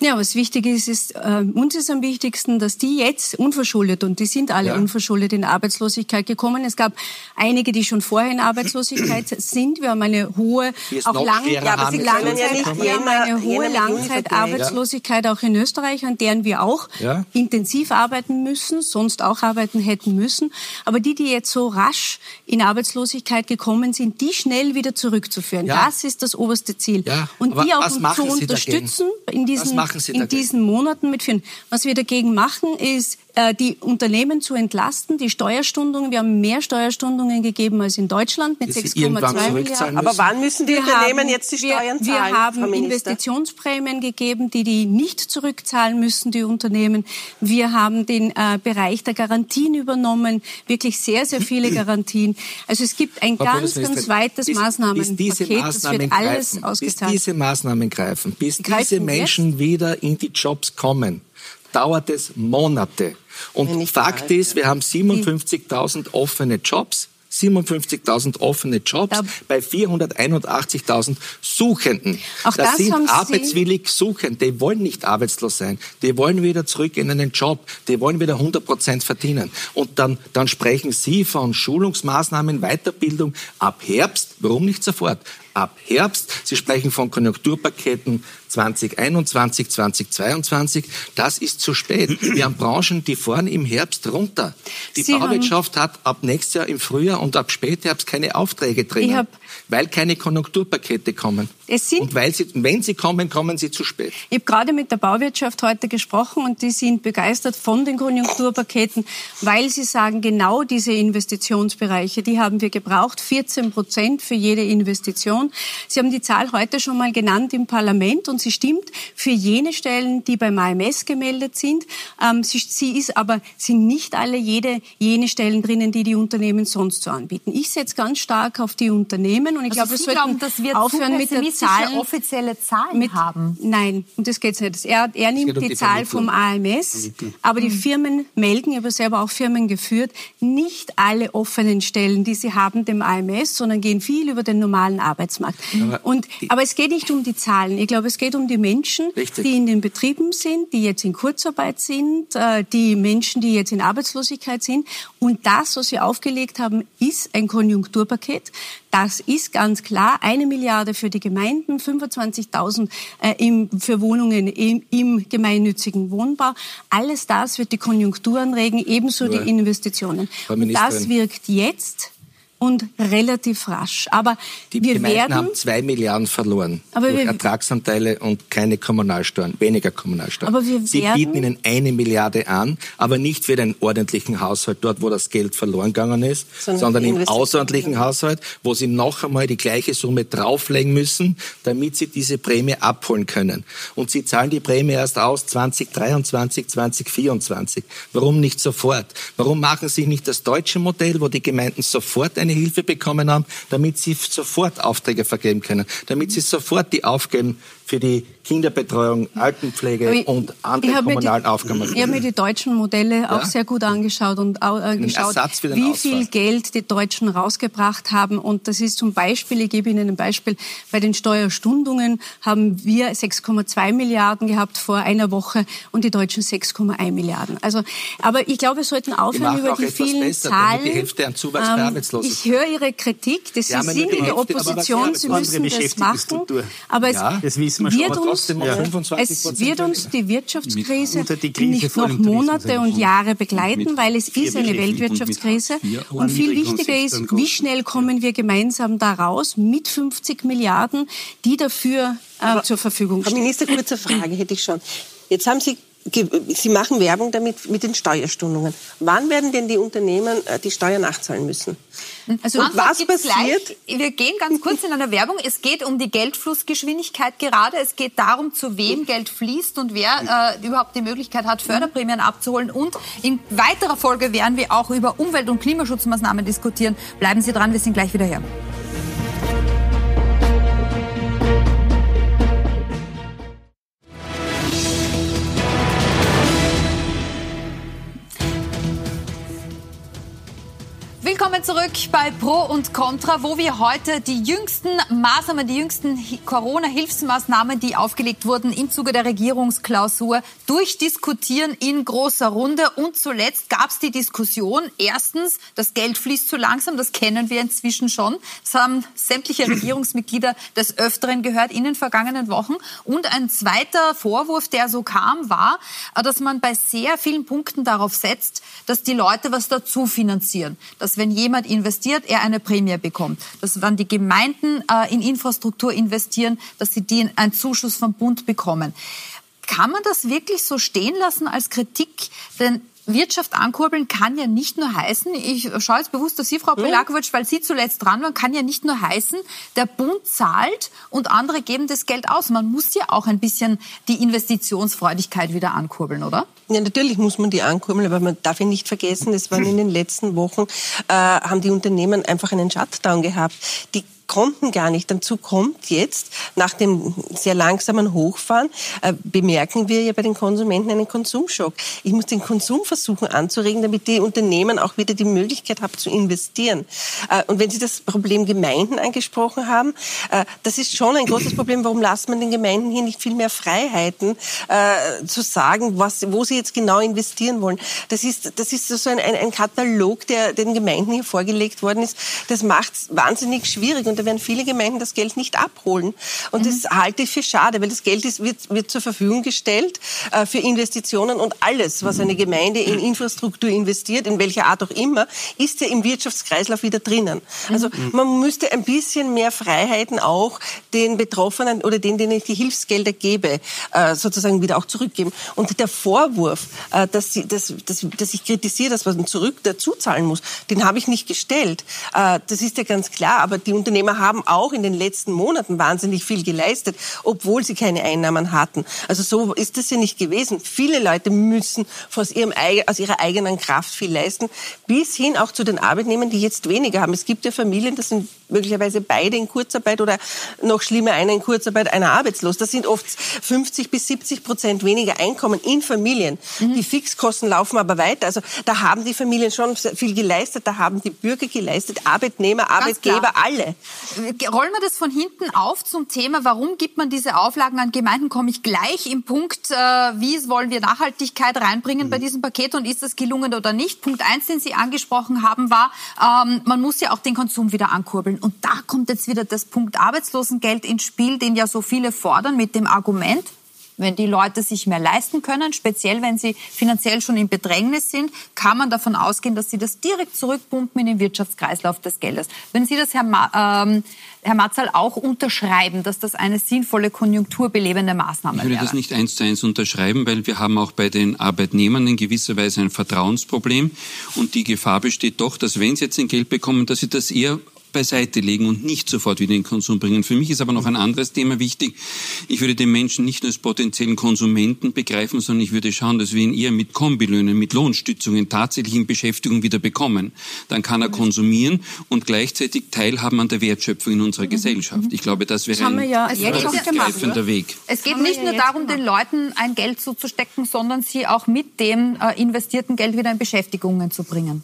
Speaker 2: Ja, was wichtig ist, ist, äh, uns ist am wichtigsten, dass die jetzt unverschuldet, und die sind alle ja. unverschuldet in Arbeitslosigkeit gekommen. Es gab einige, die schon vorher in Arbeitslosigkeit sind. Wir haben eine hohe, auch lang, ja, aber Sie Langzeit, ja nicht wir haben eine hohe Langzeitarbeitslosigkeit auch in Österreich, an deren wir auch ja. intensiv arbeiten müssen, sonst auch arbeiten hätten müssen. Aber die, die jetzt so rasch in Arbeitslosigkeit gekommen sind, die schnell wieder zurückzuführen. Ja. Das ist das oberste Ziel. Ja. Und die auch zu unterstützen in diesen, in diesen Monaten Monaten mitführen. Was wir dagegen machen, ist äh, die Unternehmen zu entlasten, die Steuerstundungen. Wir haben mehr Steuerstundungen gegeben als in Deutschland mit 6,2 Milliarden.
Speaker 5: Aber wann müssen die wir Unternehmen haben, jetzt die Steuern
Speaker 2: wir, zahlen? Wir haben Investitionsprämien gegeben, die die nicht zurückzahlen müssen, die Unternehmen. Wir haben den äh, Bereich der Garantien übernommen, wirklich sehr, sehr viele Garantien. Also es gibt ein ganz, ganz weites bis, Maßnahmenpaket.
Speaker 3: Bis diese Maßnahmen das wird alles greifen, ausgezahlt. Bis diese Maßnahmen greifen, bis diese Menschen jetzt? wieder in die Jobs kommen dauert es Monate. Und Fakt ist, wir haben 57.000 offene Jobs. 57.000 offene Jobs ja. bei 481.000 Suchenden. Auch das, das sind arbeitswillig Suchende. Die wollen nicht arbeitslos sein. Die wollen wieder zurück in einen Job. Die wollen wieder 100 Prozent verdienen. Und dann, dann sprechen Sie von Schulungsmaßnahmen, Weiterbildung ab Herbst. Warum nicht sofort? ab Herbst. Sie sprechen von Konjunkturpaketen 2021, 2022. Das ist zu spät. Wir haben Branchen, die fahren im Herbst runter. Die Sie Bauwirtschaft hat ab nächstes Jahr im Frühjahr und ab Spätherbst keine Aufträge drin, weil keine Konjunkturpakete kommen. Und weil sie, wenn sie kommen, kommen sie zu spät.
Speaker 2: Ich habe gerade mit der Bauwirtschaft heute gesprochen und die sind begeistert von den Konjunkturpaketen, weil sie sagen, genau diese Investitionsbereiche, die haben wir gebraucht, 14 Prozent für jede Investition. Sie haben die Zahl heute schon mal genannt im Parlament und sie stimmt für jene Stellen, die beim AMS gemeldet sind. Ähm, sie, sie ist aber, sind nicht alle jede, jene Stellen drinnen, die die Unternehmen sonst so anbieten. Ich setze ganz stark auf die Unternehmen und ich also glaube, wir sollten glauben, dass wir aufhören mit der Zahlen.
Speaker 1: offizielle Zahlen
Speaker 2: mit,
Speaker 1: haben.
Speaker 2: Nein, und das geht's nicht. Er, er nimmt um die, die Zahl vom AMS, aber die mhm. Firmen melden, ich habe selber auch Firmen geführt, nicht alle offenen Stellen, die sie haben, dem AMS, sondern gehen viel über den normalen Arbeitsmarkt. Aber, und, aber es geht nicht um die Zahlen. Ich glaube, es geht um die Menschen, Richtig. die in den Betrieben sind, die jetzt in Kurzarbeit sind, äh, die Menschen, die jetzt in Arbeitslosigkeit sind. Und das, was wir aufgelegt haben, ist ein Konjunkturpaket. Das ist ganz klar eine Milliarde für die Gemeinden, 25.000 äh, für Wohnungen im, im, gemeinnützigen Wohnbau. Alles das wird die Konjunktur anregen, ebenso ja. die Investitionen. Und das wirkt jetzt und relativ rasch. Aber
Speaker 3: die
Speaker 2: wir
Speaker 3: Gemeinden
Speaker 2: werden,
Speaker 3: haben zwei Milliarden verloren aber durch wir, Ertragsanteile und keine Kommunalsteuern, weniger Kommunalsteuern. Aber wir Sie werden, bieten ihnen eine Milliarde an, aber nicht für den ordentlichen Haushalt, dort wo das Geld verloren gegangen ist, sondern, sondern im außerordentlichen Haushalt, wo Sie noch einmal die gleiche Summe drauflegen müssen, damit Sie diese Prämie abholen können. Und Sie zahlen die Prämie erst aus 2023, 2024. Warum nicht sofort? Warum machen Sie nicht das deutsche Modell, wo die Gemeinden sofort eine eine Hilfe bekommen haben, damit sie sofort Aufträge vergeben können, damit sie sofort die aufgeben für die Kinderbetreuung, Altenpflege ich, und andere kommunalen
Speaker 2: die,
Speaker 3: Aufgaben.
Speaker 2: Ich habe mir die deutschen Modelle ja? auch sehr gut angeschaut und äh, geschaut, wie viel Geld die Deutschen rausgebracht haben. Und das ist zum Beispiel, ich gebe Ihnen ein Beispiel, bei den Steuerstundungen haben wir 6,2 Milliarden gehabt vor einer Woche und die Deutschen 6,1 Milliarden. Also, aber ich glaube, wir sollten aufhören über die vielen besser, Zahlen.
Speaker 3: Die Hälfte an Zuwachs ähm, Arbeitslosen.
Speaker 2: Ich höre Ihre Kritik, das Sie sind in der Opposition, Sie müssen das machen. Aber
Speaker 3: ja,
Speaker 2: es wird uns, es wird uns die Wirtschaftskrise nicht noch Monate und Jahre begleiten, weil es ist eine Weltwirtschaftskrise. Und viel wichtiger ist, wie schnell kommen wir gemeinsam da raus mit 50 Milliarden, die dafür äh, zur Verfügung stehen.
Speaker 5: Frau Minister, kurze Frage hätte ich schon. Jetzt haben Sie Sie machen Werbung damit mit den Steuerstundungen. Wann werden denn die Unternehmen äh, die Steuer nachzahlen müssen?
Speaker 1: Also und was passiert? Gleich. Wir gehen ganz kurz in einer Werbung. Es geht um die Geldflussgeschwindigkeit gerade. Es geht darum, zu wem Geld fließt und wer äh, überhaupt die Möglichkeit hat, Förderprämien abzuholen. Und in weiterer Folge werden wir auch über Umwelt- und Klimaschutzmaßnahmen diskutieren. Bleiben Sie dran, wir sind gleich wieder hier. Willkommen zurück bei Pro und Contra, wo wir heute die jüngsten Maßnahmen, die jüngsten Corona-Hilfsmaßnahmen, die aufgelegt wurden im Zuge der Regierungsklausur, durchdiskutieren in großer Runde. Und zuletzt gab es die Diskussion, erstens, das Geld fließt zu langsam, das kennen wir inzwischen schon. Das haben sämtliche Regierungsmitglieder des Öfteren gehört in den vergangenen Wochen. Und ein zweiter Vorwurf, der so kam, war, dass man bei sehr vielen Punkten darauf setzt, dass die Leute was dazu finanzieren. Das dass wenn jemand investiert, er eine Prämie bekommt. Dass wenn die Gemeinden äh, in Infrastruktur investieren, dass sie die einen Zuschuss vom Bund bekommen. Kann man das wirklich so stehen lassen als Kritik? Denn Wirtschaft ankurbeln kann ja nicht nur heißen, ich schaue jetzt bewusst auf Sie, Frau Pelakovic, weil Sie zuletzt dran waren, kann ja nicht nur heißen, der Bund zahlt und andere geben das Geld aus. Man muss ja auch ein bisschen die Investitionsfreudigkeit wieder ankurbeln, oder?
Speaker 5: Ja, natürlich muss man die ankurbeln, aber man darf ja nicht vergessen, es waren in den letzten Wochen, äh, haben die Unternehmen einfach einen Shutdown gehabt. Die konnten gar nicht. Dazu kommt jetzt, nach dem sehr langsamen Hochfahren, äh, bemerken wir ja bei den Konsumenten einen Konsumschock. Ich muss den Konsum versuchen anzuregen, damit die Unternehmen auch wieder die Möglichkeit haben zu investieren. Äh, und wenn Sie das Problem Gemeinden angesprochen haben, äh, das ist schon ein großes Problem. Warum lässt man den Gemeinden hier nicht viel mehr Freiheiten, äh, zu sagen, was, wo sie jetzt genau investieren wollen? Das ist, das ist so ein, ein, ein Katalog, der den Gemeinden hier vorgelegt worden ist. Das macht es wahnsinnig schwierig. Und da werden viele Gemeinden das Geld nicht abholen. Und mhm. das halte ich für schade, weil das Geld ist, wird, wird zur Verfügung gestellt äh, für Investitionen und alles, was eine Gemeinde in Infrastruktur investiert, in welcher Art auch immer, ist ja im Wirtschaftskreislauf wieder drinnen. Also mhm. man müsste ein bisschen mehr Freiheiten auch den Betroffenen oder denen, denen ich die Hilfsgelder gebe, äh, sozusagen wieder auch zurückgeben. Und der Vorwurf, äh, dass, sie, dass, dass, dass ich kritisiere, dass man zurück dazu zahlen muss, den habe ich nicht gestellt. Äh, das ist ja ganz klar. Aber die Unternehmer haben auch in den letzten Monaten wahnsinnig viel geleistet, obwohl sie keine Einnahmen hatten. Also so ist das ja nicht gewesen. Viele Leute müssen aus, ihrem, aus ihrer eigenen Kraft viel leisten, bis hin auch zu den Arbeitnehmern, die jetzt weniger haben. Es gibt ja Familien, das sind möglicherweise beide in Kurzarbeit oder noch schlimmer, einer in Kurzarbeit, einer arbeitslos. Das sind oft 50 bis 70 Prozent weniger Einkommen in Familien. Mhm. Die Fixkosten laufen aber weiter. Also da haben die Familien schon viel geleistet, da haben die Bürger geleistet, Arbeitnehmer, Arbeitgeber, alle.
Speaker 1: Rollen wir das von hinten auf zum Thema, warum gibt man diese Auflagen an Gemeinden, komme ich gleich im Punkt, äh, wie wollen wir Nachhaltigkeit reinbringen mhm. bei diesem Paket und ist das gelungen oder nicht? Punkt eins, den Sie angesprochen haben, war, ähm, man muss ja auch den Konsum wieder ankurbeln. Und da kommt jetzt wieder das Punkt Arbeitslosengeld ins Spiel, den ja so viele fordern mit dem Argument, wenn die Leute sich mehr leisten können, speziell wenn sie finanziell schon in Bedrängnis sind, kann man davon ausgehen, dass sie das direkt zurückpumpen in den Wirtschaftskreislauf des Geldes. Wenn Sie das, Herr, Ma ähm, Herr Matzal, auch unterschreiben, dass das eine sinnvolle konjunkturbelebende Maßnahme wäre?
Speaker 7: Ich würde das nicht eins zu eins unterschreiben, weil wir haben auch bei den Arbeitnehmern in gewisser Weise ein Vertrauensproblem. Und die Gefahr besteht doch, dass wenn sie jetzt ein Geld bekommen, dass sie das eher beiseite legen und nicht sofort wieder in den Konsum bringen. Für mich ist aber noch ein anderes Thema wichtig. Ich würde den Menschen nicht nur als potenziellen Konsumenten begreifen, sondern ich würde schauen, dass wir ihn eher mit Kombilöhnen, mit Lohnstützungen tatsächlich in Beschäftigung wieder bekommen. Dann kann er konsumieren und gleichzeitig teilhaben an der Wertschöpfung in unserer mhm. Gesellschaft. Ich glaube, das wäre ein ja greifender Weg.
Speaker 1: Es geht nicht nur darum, den Leuten ein Geld zuzustecken, sondern sie auch mit dem äh, investierten Geld wieder in Beschäftigungen zu bringen.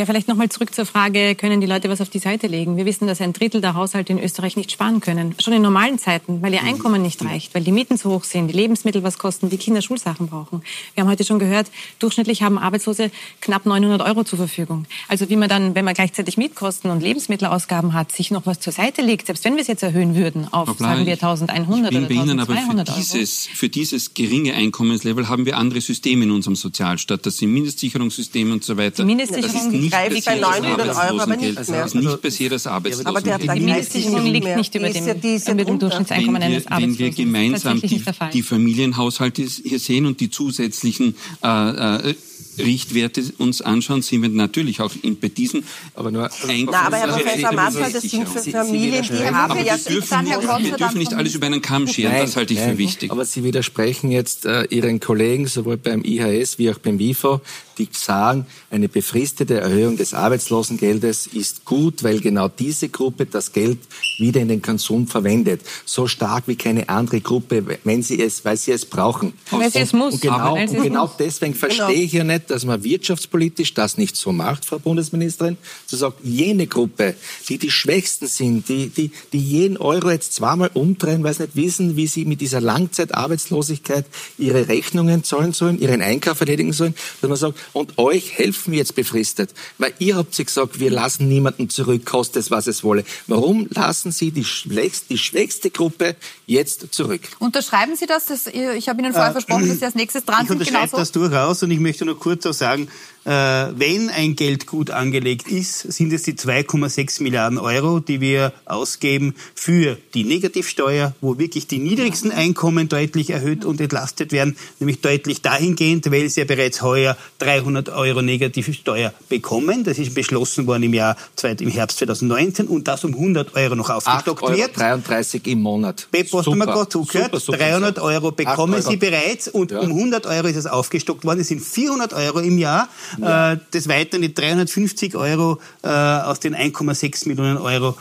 Speaker 6: Ja, vielleicht nochmal zurück zur Frage, können die Leute was auf die Seite legen? Wir wissen, dass ein Drittel der Haushalte in Österreich nicht sparen können. Schon in normalen Zeiten, weil ihr Einkommen nicht reicht, weil die Mieten zu hoch sind, die Lebensmittel was kosten, die Kinder Schulsachen brauchen. Wir haben heute schon gehört, durchschnittlich haben Arbeitslose knapp 900 Euro zur Verfügung. Also wie man dann, wenn man gleichzeitig Mietkosten und Lebensmittelausgaben hat, sich noch was zur Seite legt, selbst wenn wir es jetzt erhöhen würden auf, Frau sagen wir, 1100 oder 1200 aber
Speaker 7: für dieses, für dieses geringe Einkommenslevel haben wir andere Systeme in unserem Sozialstaat. Das sind Mindestsicherungssysteme und so weiter. Die
Speaker 5: Mindestsicherung greift bei 900 Euro aber nicht mehr.
Speaker 7: Das ist nicht se das Arbeitslosengeld.
Speaker 6: Aber der, die Mindestsicherung liegt nicht über dem, über dem Durchschnittseinkommen eines
Speaker 7: Arbeitslosen. Wenn wir gemeinsam die, die Familienhaushalte hier sehen und die zusätzlichen äh, äh, Richtwerte uns anschauen, sind wir natürlich auch in, bei diesen,
Speaker 5: aber nur Einkommen. Na, aber Herr Professor Maßmann, das sind für Familien, die haben
Speaker 7: ja... Wir dürfen, wir dürfen nicht alles über einen Kamm scheren, nein, das halte ich nein, für wichtig.
Speaker 3: Aber Sie widersprechen jetzt äh, Ihren Kollegen, sowohl beim IHS wie auch beim WIFO, die sagen, eine befristete Erhöhung des Arbeitslosengeldes ist gut, weil genau diese Gruppe das Geld wieder in den Konsum verwendet. So stark wie keine andere Gruppe, wenn sie es, weil sie es brauchen.
Speaker 6: Weil sie es muss.
Speaker 3: Und genau, und genau deswegen verstehe genau. ich ja nicht, dass man wirtschaftspolitisch das nicht so macht, Frau Bundesministerin, zu sagen, jene Gruppe, die die Schwächsten sind, die, die, die jeden Euro jetzt zweimal umdrehen, weil sie nicht wissen, wie sie mit dieser Langzeitarbeitslosigkeit ihre Rechnungen zahlen sollen, ihren Einkauf erledigen sollen, dass man sagt, und euch helfen wir jetzt befristet, weil ihr habt sie gesagt, wir lassen niemanden zurück, kostet es, was es wolle. Warum lassen Sie die schwächste, die schwächste Gruppe jetzt zurück?
Speaker 1: Unterschreiben Sie das? das ich habe Ihnen vorher äh, versprochen, dass Sie als nächstes dran
Speaker 4: ich sind. Ich unterschreibe das durchaus und ich möchte nur kurz auch sagen, wenn ein Geld gut angelegt ist, sind es die 2,6 Milliarden Euro, die wir ausgeben für die Negativsteuer, wo wirklich die niedrigsten Einkommen deutlich erhöht und entlastet werden, nämlich deutlich dahingehend, weil sie ja bereits heuer 300 Euro Negativsteuer bekommen. Das ist beschlossen worden im Jahr im Herbst 2019 und das um 100 Euro noch aufgestockt Euro
Speaker 3: wird. 33 im Monat.
Speaker 4: Beppo, hast du mal gerade zugehört? Super, super, 300 Euro bekommen Euro. sie bereits und ja. um 100 Euro ist es aufgestockt worden. Es sind 400 Euro im Jahr ja. äh, des Weiteren die 350 Euro äh, aus den 1,6 Millionen Euro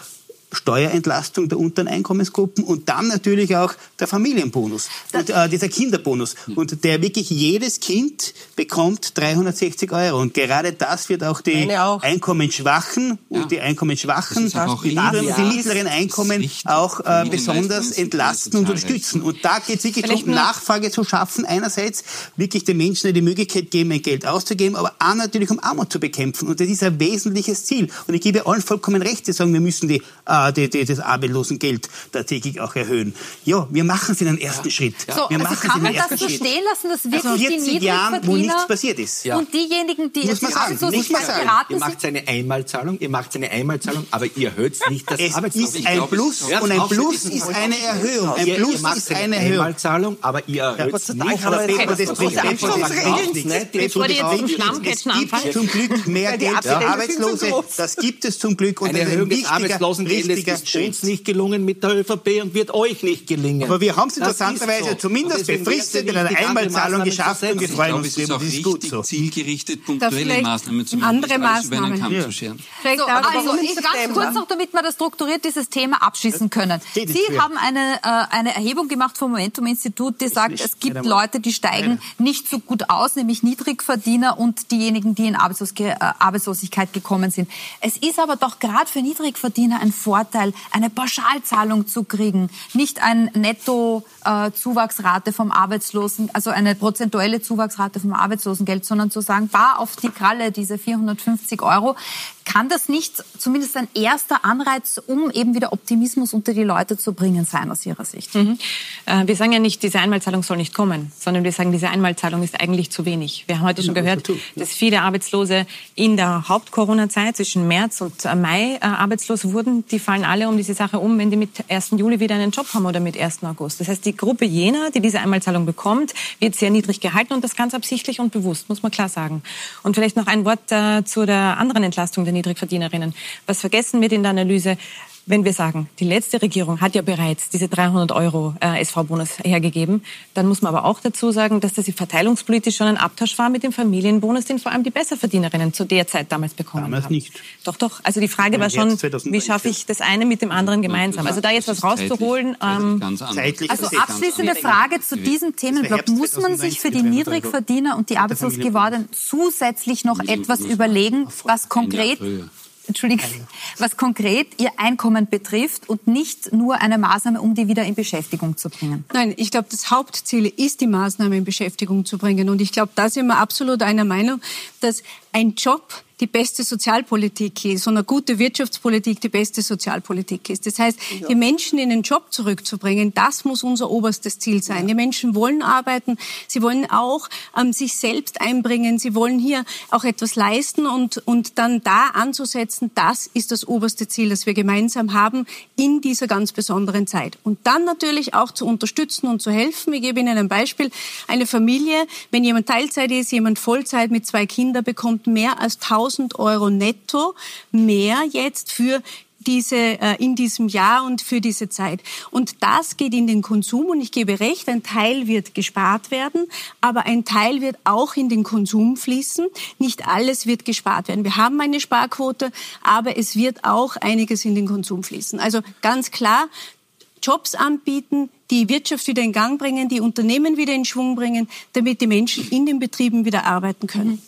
Speaker 4: Steuerentlastung der unteren Einkommensgruppen und dann natürlich auch der Familienbonus, und, äh, dieser Kinderbonus. Und der wirklich jedes Kind bekommt 360 Euro. Und gerade das wird auch die auch. Einkommensschwachen ja. und die Einkommensschwachen, die, mittleren, die mittleren Einkommen auch äh, besonders entlasten und unterstützen. Und da geht es wirklich darum, Nachfrage zu schaffen. Einerseits wirklich den Menschen die Möglichkeit geben, ein Geld auszugeben, aber auch natürlich um Armut zu bekämpfen. Und das ist ein wesentliches Ziel. Und ich gebe allen vollkommen recht, sie sagen, wir müssen die äh, äh, die, die, das Arbeitslosengeld tatsächlich auch erhöhen. Ja, wir machen es in den ersten ja. Schritt.
Speaker 1: So,
Speaker 4: wir
Speaker 1: also
Speaker 4: machen
Speaker 1: kann man das so stehen lassen, dass wirklich also 40
Speaker 4: die Jahren, wo nichts passiert ist.
Speaker 1: Ja. Und diejenigen, die
Speaker 4: Muss man sagen, nicht
Speaker 3: mal sagen. Ihr macht eine Einmalzahlung, ihr macht eine Einmalzahlung, aber ihr erhöht nicht das
Speaker 4: es ist ein Plus und ein Plus ist eine Erhöhung. Ein Plus ist eine Erhöhung.
Speaker 3: Einmalzahlung, aber ihr erhöht
Speaker 4: es nicht. Aber das bringt
Speaker 6: Bevor die jetzt zum
Speaker 4: Glück mehr Geld für Arbeitslose. Das gibt es zum Glück.
Speaker 3: Und eine Erhöhung des Arbeitslosengeldes ist uns nicht gelungen mit der ÖVP und wird euch nicht gelingen.
Speaker 4: Aber wir haben es interessanterweise zumindest befristet in einer Einmalzahlung geschafft und wir freuen uns
Speaker 7: über das ist gut so. zielgerichtet punktuelle Maßnahmen
Speaker 2: zu andere Maßnahmen. über einen Kamm zu
Speaker 1: scheren. So, also ich ganz kurz noch, damit wir das strukturiert dieses Thema abschließen können. Sie haben eine, äh, eine Erhebung gemacht vom Momentum-Institut, die sagt, es gibt Leute, die steigen nicht so gut aus, nämlich Niedrigverdiener und diejenigen, die in äh, Arbeitslosigkeit gekommen sind. Es ist aber doch gerade für Niedrigverdiener ein Vorteil, eine Pauschalzahlung zu kriegen, nicht ein Netto-Zuwachsrate vom Arbeitslosen, also eine prozentuelle Zuwachsrate vom Arbeitslosengeld, sondern zu sagen, bar auf die Kralle diese 450 Euro. Kann das nicht zumindest ein erster Anreiz, um eben wieder Optimismus unter die Leute zu bringen sein aus Ihrer Sicht? Mhm.
Speaker 6: Äh, wir sagen ja nicht, diese Einmalzahlung soll nicht kommen, sondern wir sagen, diese Einmalzahlung ist eigentlich zu wenig. Wir haben heute schon gehört, dass viele Arbeitslose in der Haupt-Corona-Zeit zwischen März und äh, Mai äh, arbeitslos wurden. Die fallen alle um diese Sache um, wenn die mit 1. Juli wieder einen Job haben oder mit 1. August. Das heißt, die Gruppe jener, die diese Einmalzahlung bekommt, wird sehr niedrig gehalten und das ganz absichtlich und bewusst, muss man klar sagen. Und vielleicht noch ein Wort äh, zu der anderen Entlastung der Niedrigverdienerinnen. Was vergessen wird in der Analyse, wenn wir sagen, die letzte Regierung hat ja bereits diese 300 Euro äh, SV-Bonus hergegeben, dann muss man aber auch dazu sagen, dass das verteilungspolitisch schon ein Abtausch war mit dem Familienbonus, den vor allem die Besserverdienerinnen zu der Zeit damals bekommen
Speaker 4: damals
Speaker 6: haben.
Speaker 4: nicht.
Speaker 6: Doch, doch. Also die Frage ja, war schon, wie schaffe ich das eine mit dem anderen gemeinsam? Also da jetzt was rauszuholen.
Speaker 1: Ähm, also abschließende Frage zu diesem Themenblock. Muss man sich für die Niedrigverdiener und die arbeitslos gewordenen zusätzlich noch etwas überlegen, was konkret Entschuldigung, was konkret Ihr Einkommen betrifft und nicht nur eine Maßnahme, um die wieder in Beschäftigung zu bringen?
Speaker 2: Nein, ich glaube, das Hauptziel ist, die Maßnahme in Beschäftigung zu bringen. Und ich glaube, da sind wir absolut einer Meinung, dass ein Job die beste Sozialpolitik ist und eine gute Wirtschaftspolitik die beste Sozialpolitik ist. Das heißt, ja. die Menschen in den Job zurückzubringen, das muss unser oberstes Ziel sein. Ja. Die Menschen wollen arbeiten, sie wollen auch ähm, sich selbst einbringen, sie wollen hier auch etwas leisten und, und dann da anzusetzen, das ist das oberste Ziel, das wir gemeinsam haben in dieser ganz besonderen Zeit. Und dann natürlich auch zu unterstützen und zu helfen. Ich gebe Ihnen ein Beispiel. Eine Familie, wenn jemand Teilzeit ist, jemand Vollzeit mit zwei Kindern, bekommt mehr als 1000 1000 Euro netto mehr jetzt für diese, äh, in diesem Jahr und für diese Zeit. Und das geht in den Konsum und ich gebe recht, ein Teil wird gespart werden, aber ein Teil wird auch in den Konsum fließen. Nicht alles wird gespart werden. Wir haben eine Sparquote, aber es wird auch einiges in den Konsum fließen. Also ganz klar, Jobs anbieten, die Wirtschaft wieder in Gang bringen, die Unternehmen wieder in Schwung bringen, damit die Menschen in den Betrieben wieder arbeiten können.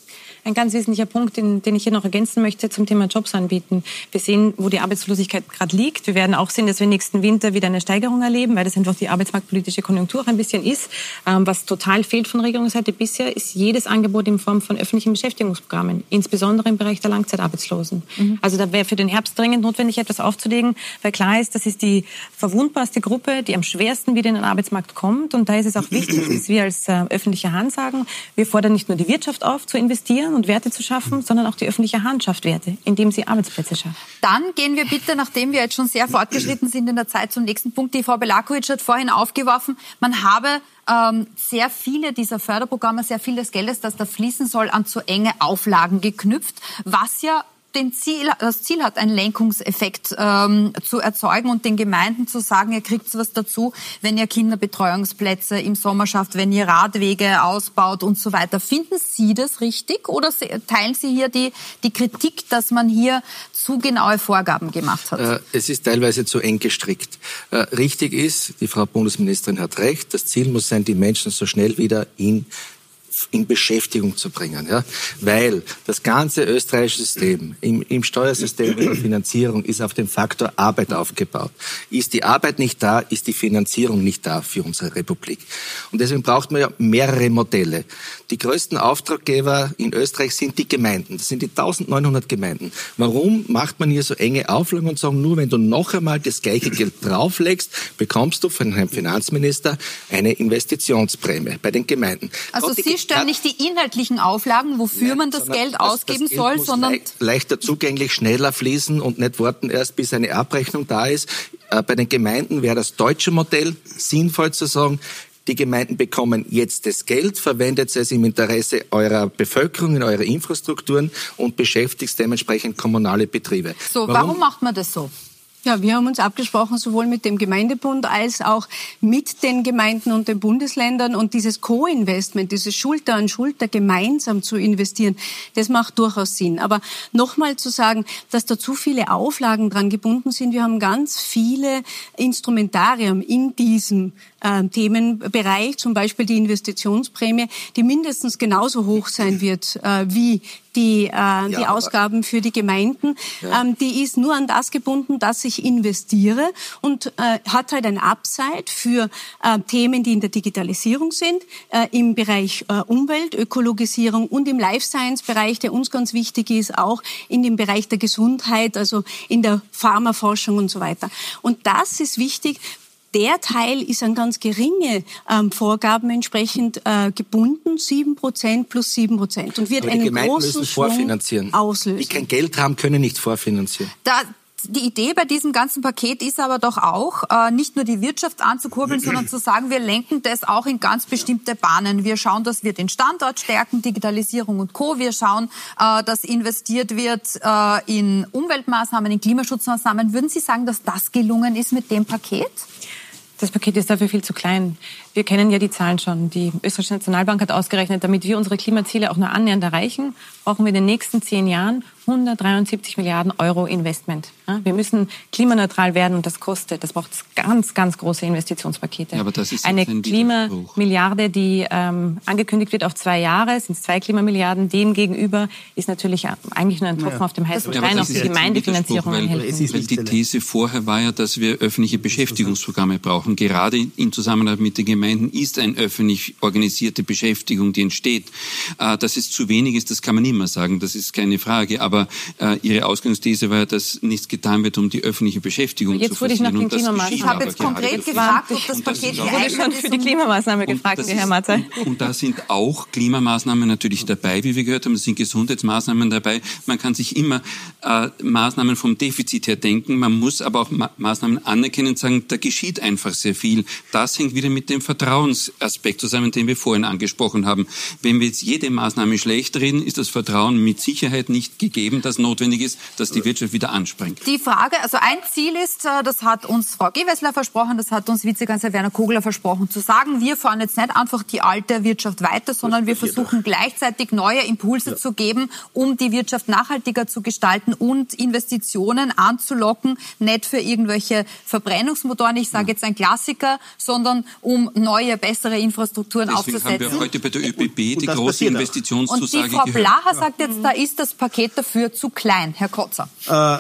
Speaker 6: Ein ganz wesentlicher Punkt, den, den ich hier noch ergänzen möchte zum Thema Jobs anbieten. Wir sehen, wo die Arbeitslosigkeit gerade liegt. Wir werden auch sehen, dass wir nächsten Winter wieder eine Steigerung erleben, weil das einfach die arbeitsmarktpolitische Konjunktur ein bisschen ist. Ähm, was total fehlt von Regierungsseite bisher, ist jedes Angebot in Form von öffentlichen Beschäftigungsprogrammen, insbesondere im Bereich der Langzeitarbeitslosen. Mhm. Also da wäre für den Herbst dringend notwendig, etwas aufzulegen, weil klar ist, das ist die verwundbarste Gruppe, die am schwersten wieder in den Arbeitsmarkt kommt. Und da ist es auch wichtig, dass wir als äh, öffentliche Hand sagen, wir fordern nicht nur die Wirtschaft auf, zu investieren, fördern und Werte zu schaffen, sondern auch die öffentliche Hand schafft Werte, indem sie Arbeitsplätze schafft.
Speaker 1: Dann gehen wir bitte, nachdem wir jetzt schon sehr fortgeschritten sind in der Zeit, zum nächsten Punkt. Die Frau Belakovic hat vorhin aufgeworfen, man habe ähm, sehr viele dieser Förderprogramme, sehr viel des Geldes, das da fließen soll, an zu enge Auflagen geknüpft, was ja den Ziel, das Ziel hat, einen Lenkungseffekt ähm, zu erzeugen und den Gemeinden zu sagen, ihr kriegt was dazu, wenn ihr Kinderbetreuungsplätze im Sommer schafft, wenn ihr Radwege ausbaut und so weiter. Finden Sie das richtig oder teilen Sie hier die, die Kritik, dass man hier zu genaue Vorgaben gemacht hat? Äh,
Speaker 3: es ist teilweise zu eng gestrickt. Äh, richtig ist, die Frau Bundesministerin hat recht, das Ziel muss sein, die Menschen so schnell wieder in in Beschäftigung zu bringen. Ja? Weil das ganze österreichische System im, im Steuersystem in der Finanzierung ist auf dem Faktor Arbeit aufgebaut. Ist die Arbeit nicht da, ist die Finanzierung nicht da für unsere Republik. Und deswegen braucht man ja mehrere Modelle. Die größten Auftraggeber in Österreich sind die Gemeinden. Das sind die 1900 Gemeinden. Warum macht man hier so enge Auflagen und sagen, nur wenn du noch einmal das gleiche Geld drauflegst, bekommst du von Herrn Finanzminister eine Investitionsprämie bei den Gemeinden.
Speaker 1: Also Sie stellen nicht die inhaltlichen Auflagen, wofür Nein, man das Geld ausgeben das Geld soll, sondern
Speaker 3: leicht, leichter zugänglich, schneller fließen und nicht warten erst, bis eine Abrechnung da ist. Äh, bei den Gemeinden wäre das deutsche Modell sinnvoll zu sagen, die Gemeinden bekommen jetzt das Geld, verwendet es im Interesse eurer Bevölkerung, in eure Infrastrukturen und beschäftigt dementsprechend kommunale Betriebe.
Speaker 1: So, warum, warum macht man das so?
Speaker 2: Ja, wir haben uns abgesprochen, sowohl mit dem Gemeindebund als auch mit den Gemeinden und den Bundesländern. Und dieses Co-Investment, dieses Schulter an Schulter gemeinsam zu investieren, das macht durchaus Sinn. Aber nochmal zu sagen, dass da zu viele Auflagen dran gebunden sind. Wir haben ganz viele Instrumentarium in diesem äh, Themenbereich, zum Beispiel die Investitionsprämie, die mindestens genauso hoch sein wird äh, wie die, äh, ja, die Ausgaben für die Gemeinden. Ja. Ähm, die ist nur an das gebunden, dass ich investiere und äh, hat halt ein Upside für äh, Themen, die in der Digitalisierung sind, äh, im Bereich äh, Umwelt, Ökologisierung und im Life Science Bereich, der uns ganz wichtig ist, auch in dem Bereich der Gesundheit, also in der Pharmaforschung und so weiter. Und das ist wichtig, der Teil ist an ganz geringe ähm, Vorgaben entsprechend äh, gebunden, sieben Prozent plus sieben Prozent und wird einen Gemeinden großen vorfinanzieren. auslösen.
Speaker 3: Die kein Geld haben, können nicht vorfinanzieren.
Speaker 1: Da, die Idee bei diesem ganzen Paket ist aber doch auch, äh, nicht nur die Wirtschaft anzukurbeln, sondern zu sagen, wir lenken das auch in ganz bestimmte Bahnen. Wir schauen, dass wir den Standort stärken, Digitalisierung und Co. Wir schauen, äh, dass investiert wird äh, in Umweltmaßnahmen, in Klimaschutzmaßnahmen. Würden Sie sagen, dass das gelungen ist mit dem Paket?
Speaker 6: Das Paket ist dafür viel zu klein. Wir kennen ja die Zahlen schon. Die Österreichische Nationalbank hat ausgerechnet, damit wir unsere Klimaziele auch nur annähernd erreichen, brauchen wir in den nächsten zehn Jahren 173 Milliarden Euro Investment. Wir müssen klimaneutral werden und das kostet. Das braucht ganz, ganz große Investitionspakete. Ja, aber das ist eine Klimamilliarde, die ähm, angekündigt wird auf zwei Jahre, sind zwei Klimamilliarden. Dem gegenüber ist natürlich eigentlich nur ein Tropfen ja. auf dem heißen Stein, auch die Gemeindefinanzierung
Speaker 7: weil, weil die These vorher war ja, dass wir öffentliche Beschäftigungsprogramme brauchen. Gerade in Zusammenarbeit mit den Gemeinden ist eine öffentlich organisierte Beschäftigung, die entsteht. Äh, dass es zu wenig ist, das kann man immer sagen, das ist keine Frage. Aber äh, Ihre Ausgangsthese war ja, dass nichts getan wird, um die öffentliche Beschäftigung
Speaker 6: jetzt
Speaker 7: zu forcieren.
Speaker 6: Jetzt wurde ich nach den Klimamaßnahmen.
Speaker 1: Ich habe jetzt konkret gefragt, ob das Paket
Speaker 6: wurde schon für die Klimamaßnahme gefragt, Herr Matzei.
Speaker 7: Und da sind auch Klimamaßnahmen natürlich dabei, wie wir gehört haben. Es sind Gesundheitsmaßnahmen dabei. Man kann sich immer äh, Maßnahmen vom Defizit her denken. Man muss aber auch Ma Maßnahmen anerkennen und sagen, da geschieht einfach sehr viel. Das hängt wieder mit dem Vertrauensaspekt zusammen, den wir vorhin angesprochen haben. Wenn wir jetzt jede Maßnahme schlecht reden, ist das Vertrauen mit Sicherheit nicht gegeben, das notwendig ist, dass die Wirtschaft wieder anspringt.
Speaker 1: Die Frage, also ein Ziel ist, äh, das hat uns Frau Gewessler versprochen, das hat uns Vizekanzler Werner Kogler versprochen, zu sagen, wir fahren jetzt nicht einfach die alte Wirtschaft weiter, sondern wir versuchen gleichzeitig neue Impulse ja. zu geben, um die Wirtschaft nachhaltiger zu gestalten und Investitionen anzulocken, nicht für irgendwelche Verbrennungsmotoren, ich sage jetzt ein Klassiker, sondern um neue, bessere Infrastrukturen Deswegen aufzusetzen.
Speaker 7: haben wir heute bei der ÖBB die große Investitionszusage
Speaker 1: Und die Frau Blacher sagt jetzt, da ist das Paket dafür zu klein, Herr Kotzer.
Speaker 4: Äh,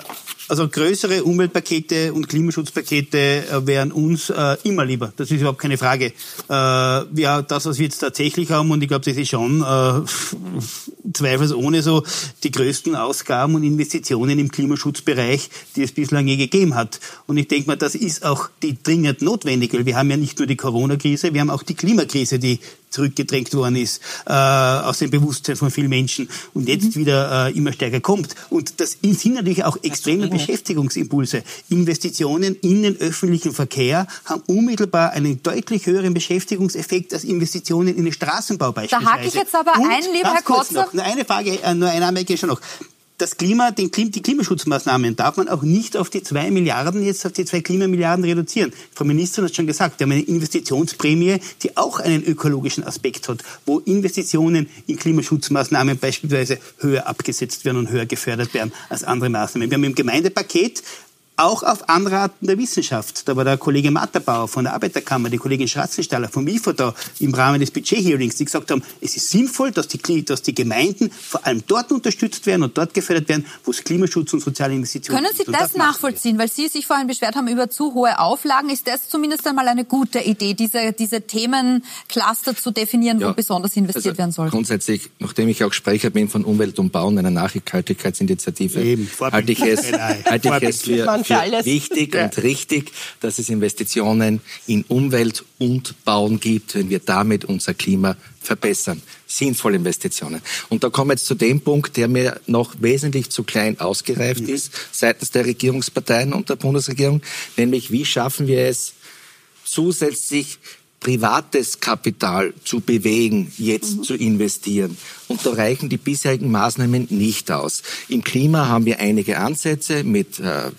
Speaker 4: also größere Umweltpakete und Klimaschutzpakete äh, wären uns äh, immer lieber. Das ist überhaupt keine Frage. Äh, ja, das, was wir jetzt tatsächlich haben, und ich glaube, das ist schon äh, zweifelsohne so die größten Ausgaben und Investitionen im Klimaschutzbereich, die es bislang je gegeben hat. Und ich denke mal, das ist auch die dringend notwendig, weil wir haben ja nicht nur die Corona-Krise, wir haben auch die Klimakrise, die zurückgedrängt worden ist äh, aus dem Bewusstsein von vielen Menschen und jetzt mhm. wieder äh, immer stärker kommt. Und das sind natürlich auch extreme Beschäftigungsimpulse. Investitionen in den öffentlichen Verkehr haben unmittelbar einen deutlich höheren Beschäftigungseffekt als Investitionen in den Straßenbau beispielsweise.
Speaker 1: Da hake ich jetzt aber und ein, lieber Herr.
Speaker 4: Noch, nur eine Frage, äh, nur eine Anmerkung schon noch das Klima, den, die Klimaschutzmaßnahmen darf man auch nicht auf die zwei Milliarden, jetzt auf die zwei Klimamilliarden reduzieren. Frau Ministerin hat schon gesagt, wir haben eine Investitionsprämie, die auch einen ökologischen Aspekt hat, wo Investitionen in Klimaschutzmaßnahmen beispielsweise höher abgesetzt werden und höher gefördert werden als andere Maßnahmen. Wir haben im Gemeindepaket auch auf Anraten der Wissenschaft. Da war der Kollege Matterbauer von der Arbeiterkammer, die Kollegin Schratzenstaller vom IFO da im Rahmen des Budget-Hearings, die gesagt haben, es ist sinnvoll, dass die, dass die Gemeinden vor allem dort unterstützt werden und dort gefördert werden, wo es Klimaschutz und soziale Investitionen
Speaker 1: Können Sie
Speaker 4: gibt.
Speaker 1: das, das nachvollziehen? Weil Sie sich vorhin beschwert haben über zu hohe Auflagen. Ist das zumindest einmal eine gute Idee, diese, diese Themencluster zu definieren, ja, wo besonders investiert
Speaker 3: also
Speaker 1: werden soll?
Speaker 3: Grundsätzlich, nachdem ich auch Sprecher bin von Umwelt und Bauen, einer Nachhaltigkeitsinitiative, Eben, halte ich es, halte ich es für, für wichtig ja. und richtig, dass es Investitionen in Umwelt und Bauen gibt, wenn wir damit unser Klima verbessern. Sinnvolle Investitionen. Und da kommen wir jetzt zu dem Punkt, der mir noch wesentlich zu klein ausgereift mhm. ist seitens der Regierungsparteien und der Bundesregierung, nämlich wie schaffen wir es zusätzlich privates Kapital zu bewegen, jetzt mhm. zu investieren. Und da reichen die bisherigen Maßnahmen nicht aus. Im Klima haben wir einige Ansätze mit äh,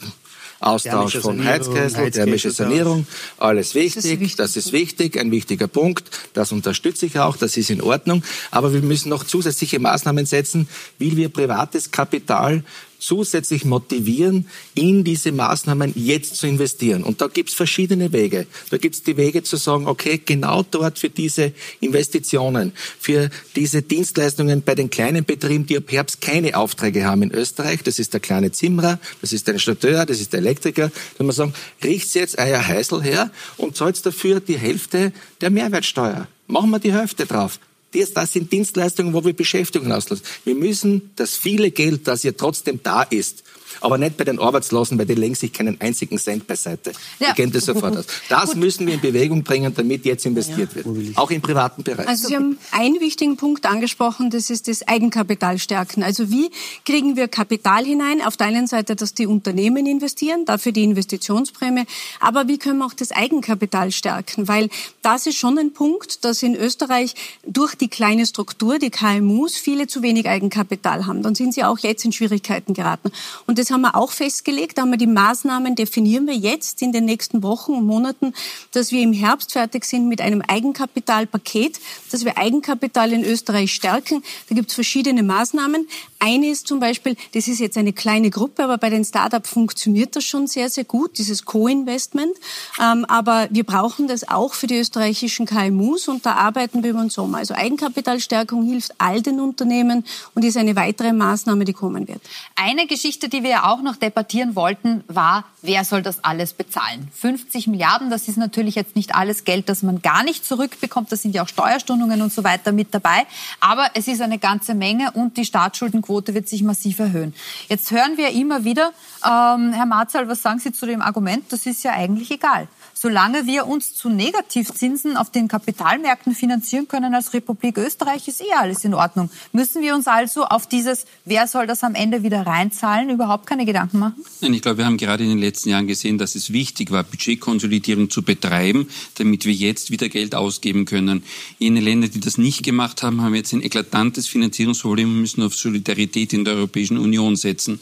Speaker 3: Austausch von Heizkessel, thermische Sanierung, alles wichtig, das ist wichtig. das ist wichtig, ein wichtiger Punkt, das unterstütze ich auch, das ist in Ordnung, aber wir müssen noch zusätzliche Maßnahmen setzen, wie wir privates Kapital zusätzlich motivieren, in diese Maßnahmen jetzt zu investieren. Und da gibt es verschiedene Wege. Da gibt es die Wege zu sagen, okay, genau dort für diese Investitionen, für diese Dienstleistungen bei den kleinen Betrieben, die ab Herbst keine Aufträge haben in Österreich, das ist der kleine Zimmerer, das ist der Installateur, das ist der Elektriker, wenn man sagen, riecht's jetzt euer Heißel her und zahlt dafür die Hälfte der Mehrwertsteuer. Machen wir die Hälfte drauf. Das, das sind Dienstleistungen, wo wir Beschäftigung auslassen. Wir müssen das viele Geld, das ja trotzdem da ist, aber nicht bei den Arbeitslosen, weil die legen sich keinen einzigen Cent beiseite. Ja. Die kennen das sofort aus. Das müssen wir in Bewegung bringen, damit jetzt investiert ja. wird. Auch im privaten Bereich.
Speaker 2: Also Sie haben einen wichtigen Punkt angesprochen, das ist das Eigenkapital stärken. Also wie kriegen wir Kapital hinein? Auf der einen Seite, dass die Unternehmen investieren, dafür die Investitionsprämie. Aber wie können wir auch das Eigenkapital stärken? Weil das ist schon ein Punkt, dass in Österreich durch die kleine Struktur, die KMUs, viele zu wenig Eigenkapital haben. Dann sind sie auch jetzt in Schwierigkeiten geraten. Und das haben wir auch festgelegt. Haben die Maßnahmen, definieren wir jetzt in den nächsten Wochen und Monaten, dass wir im Herbst fertig sind mit einem Eigenkapitalpaket, dass wir Eigenkapital in Österreich stärken. Da gibt es verschiedene Maßnahmen. Eine ist zum Beispiel, das ist jetzt eine kleine Gruppe, aber bei den Startups funktioniert das schon sehr, sehr gut, dieses Co-Investment. Ähm, aber wir brauchen das auch für die österreichischen KMUs und da arbeiten wir über den Sommer. Also Eigenkapitalstärkung hilft all den Unternehmen und ist eine weitere Maßnahme, die kommen wird.
Speaker 1: Eine Geschichte, die wir auch noch debattieren wollten, war, wer soll das alles bezahlen? 50 Milliarden, das ist natürlich jetzt nicht alles Geld, das man gar nicht zurückbekommt. Da sind ja auch Steuerstundungen und so weiter mit dabei. Aber es ist eine ganze Menge und die Staatsschuldenquote Quote wird sich massiv erhöhen. Jetzt hören wir immer wieder, ähm, Herr Marzal, was sagen Sie zu dem Argument? Das ist ja eigentlich egal solange wir uns zu Negativzinsen auf den Kapitalmärkten finanzieren können als Republik Österreich, ist eh alles in Ordnung. Müssen wir uns also auf dieses, wer soll das am Ende wieder reinzahlen, überhaupt keine Gedanken machen?
Speaker 7: Nein, ich glaube, wir haben gerade in den letzten Jahren gesehen, dass es wichtig war, Budgetkonsolidierung zu betreiben, damit wir jetzt wieder Geld ausgeben können. Jene Länder, die das nicht gemacht haben, haben jetzt ein eklatantes Finanzierungsproblem und müssen auf Solidarität in der Europäischen Union setzen.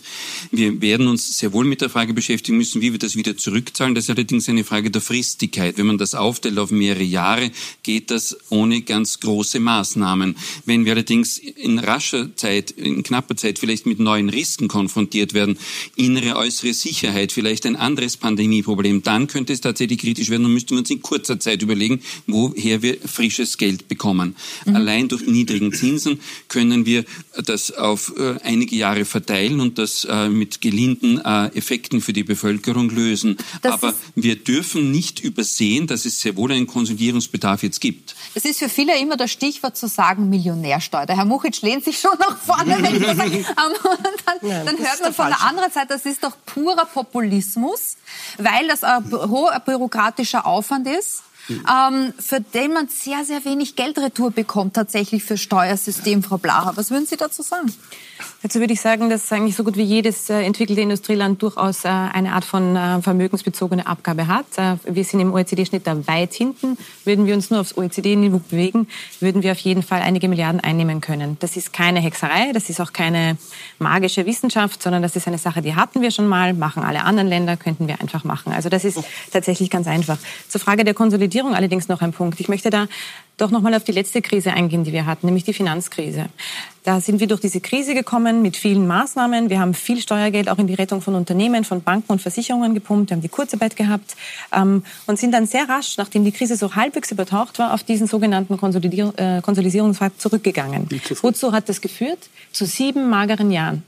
Speaker 7: Wir werden uns sehr wohl mit der Frage beschäftigen müssen, wie wir das wieder zurückzahlen. Das ist allerdings eine Frage der Fristigkeit. Wenn man das aufteilt auf mehrere Jahre, geht das ohne ganz große Maßnahmen. Wenn wir allerdings in rascher Zeit, in knapper Zeit vielleicht mit neuen Risiken konfrontiert werden, innere, äußere Sicherheit, vielleicht ein anderes Pandemieproblem, dann könnte es tatsächlich kritisch werden und müssten wir uns in kurzer Zeit überlegen, woher wir frisches Geld bekommen. Mhm. Allein durch niedrigen Zinsen können wir das auf äh, einige Jahre verteilen und das äh, mit gelinden äh, Effekten für die Bevölkerung lösen. Das Aber wir dürfen nicht nicht übersehen, dass es sehr wohl einen Konsolidierungsbedarf jetzt gibt.
Speaker 1: Es ist für viele immer das Stichwort zu sagen Millionärsteuer. Der Herr Muchitsch lehnt sich schon nach vorne, wenn ich das sage. Dann, Nein, dann hört man von der anderen Seite, das ist doch purer Populismus, weil das ein hoher bürokratischer Aufwand ist. Ähm, für den man sehr, sehr wenig Geldretour bekommt, tatsächlich für Steuersystem, Frau Blacher. Was würden Sie dazu sagen?
Speaker 6: Dazu würde ich sagen, dass eigentlich so gut wie jedes äh, entwickelte Industrieland durchaus äh, eine Art von äh, vermögensbezogene Abgabe hat. Wir sind im OECD-Schnitt da weit hinten. Würden wir uns nur aufs OECD-Niveau bewegen, würden wir auf jeden Fall einige Milliarden einnehmen können. Das ist keine Hexerei, das ist auch keine magische Wissenschaft, sondern das ist eine Sache, die hatten wir schon mal, machen alle anderen Länder, könnten wir einfach machen. Also das ist tatsächlich ganz einfach. Zur Frage der Konsolidierung allerdings noch ein Punkt. Ich möchte da doch nochmal auf die letzte Krise eingehen, die wir hatten, nämlich die Finanzkrise. Da sind wir durch diese Krise gekommen mit vielen Maßnahmen. Wir haben viel Steuergeld auch in die Rettung von Unternehmen, von Banken und Versicherungen gepumpt. Wir haben die Kurzarbeit gehabt ähm, und sind dann sehr rasch, nachdem die Krise so halbwegs übertaucht war, auf diesen sogenannten Konsolidier äh, Konsolidierungspfad zurückgegangen. Wozu hat das geführt? Zu sieben mageren Jahren.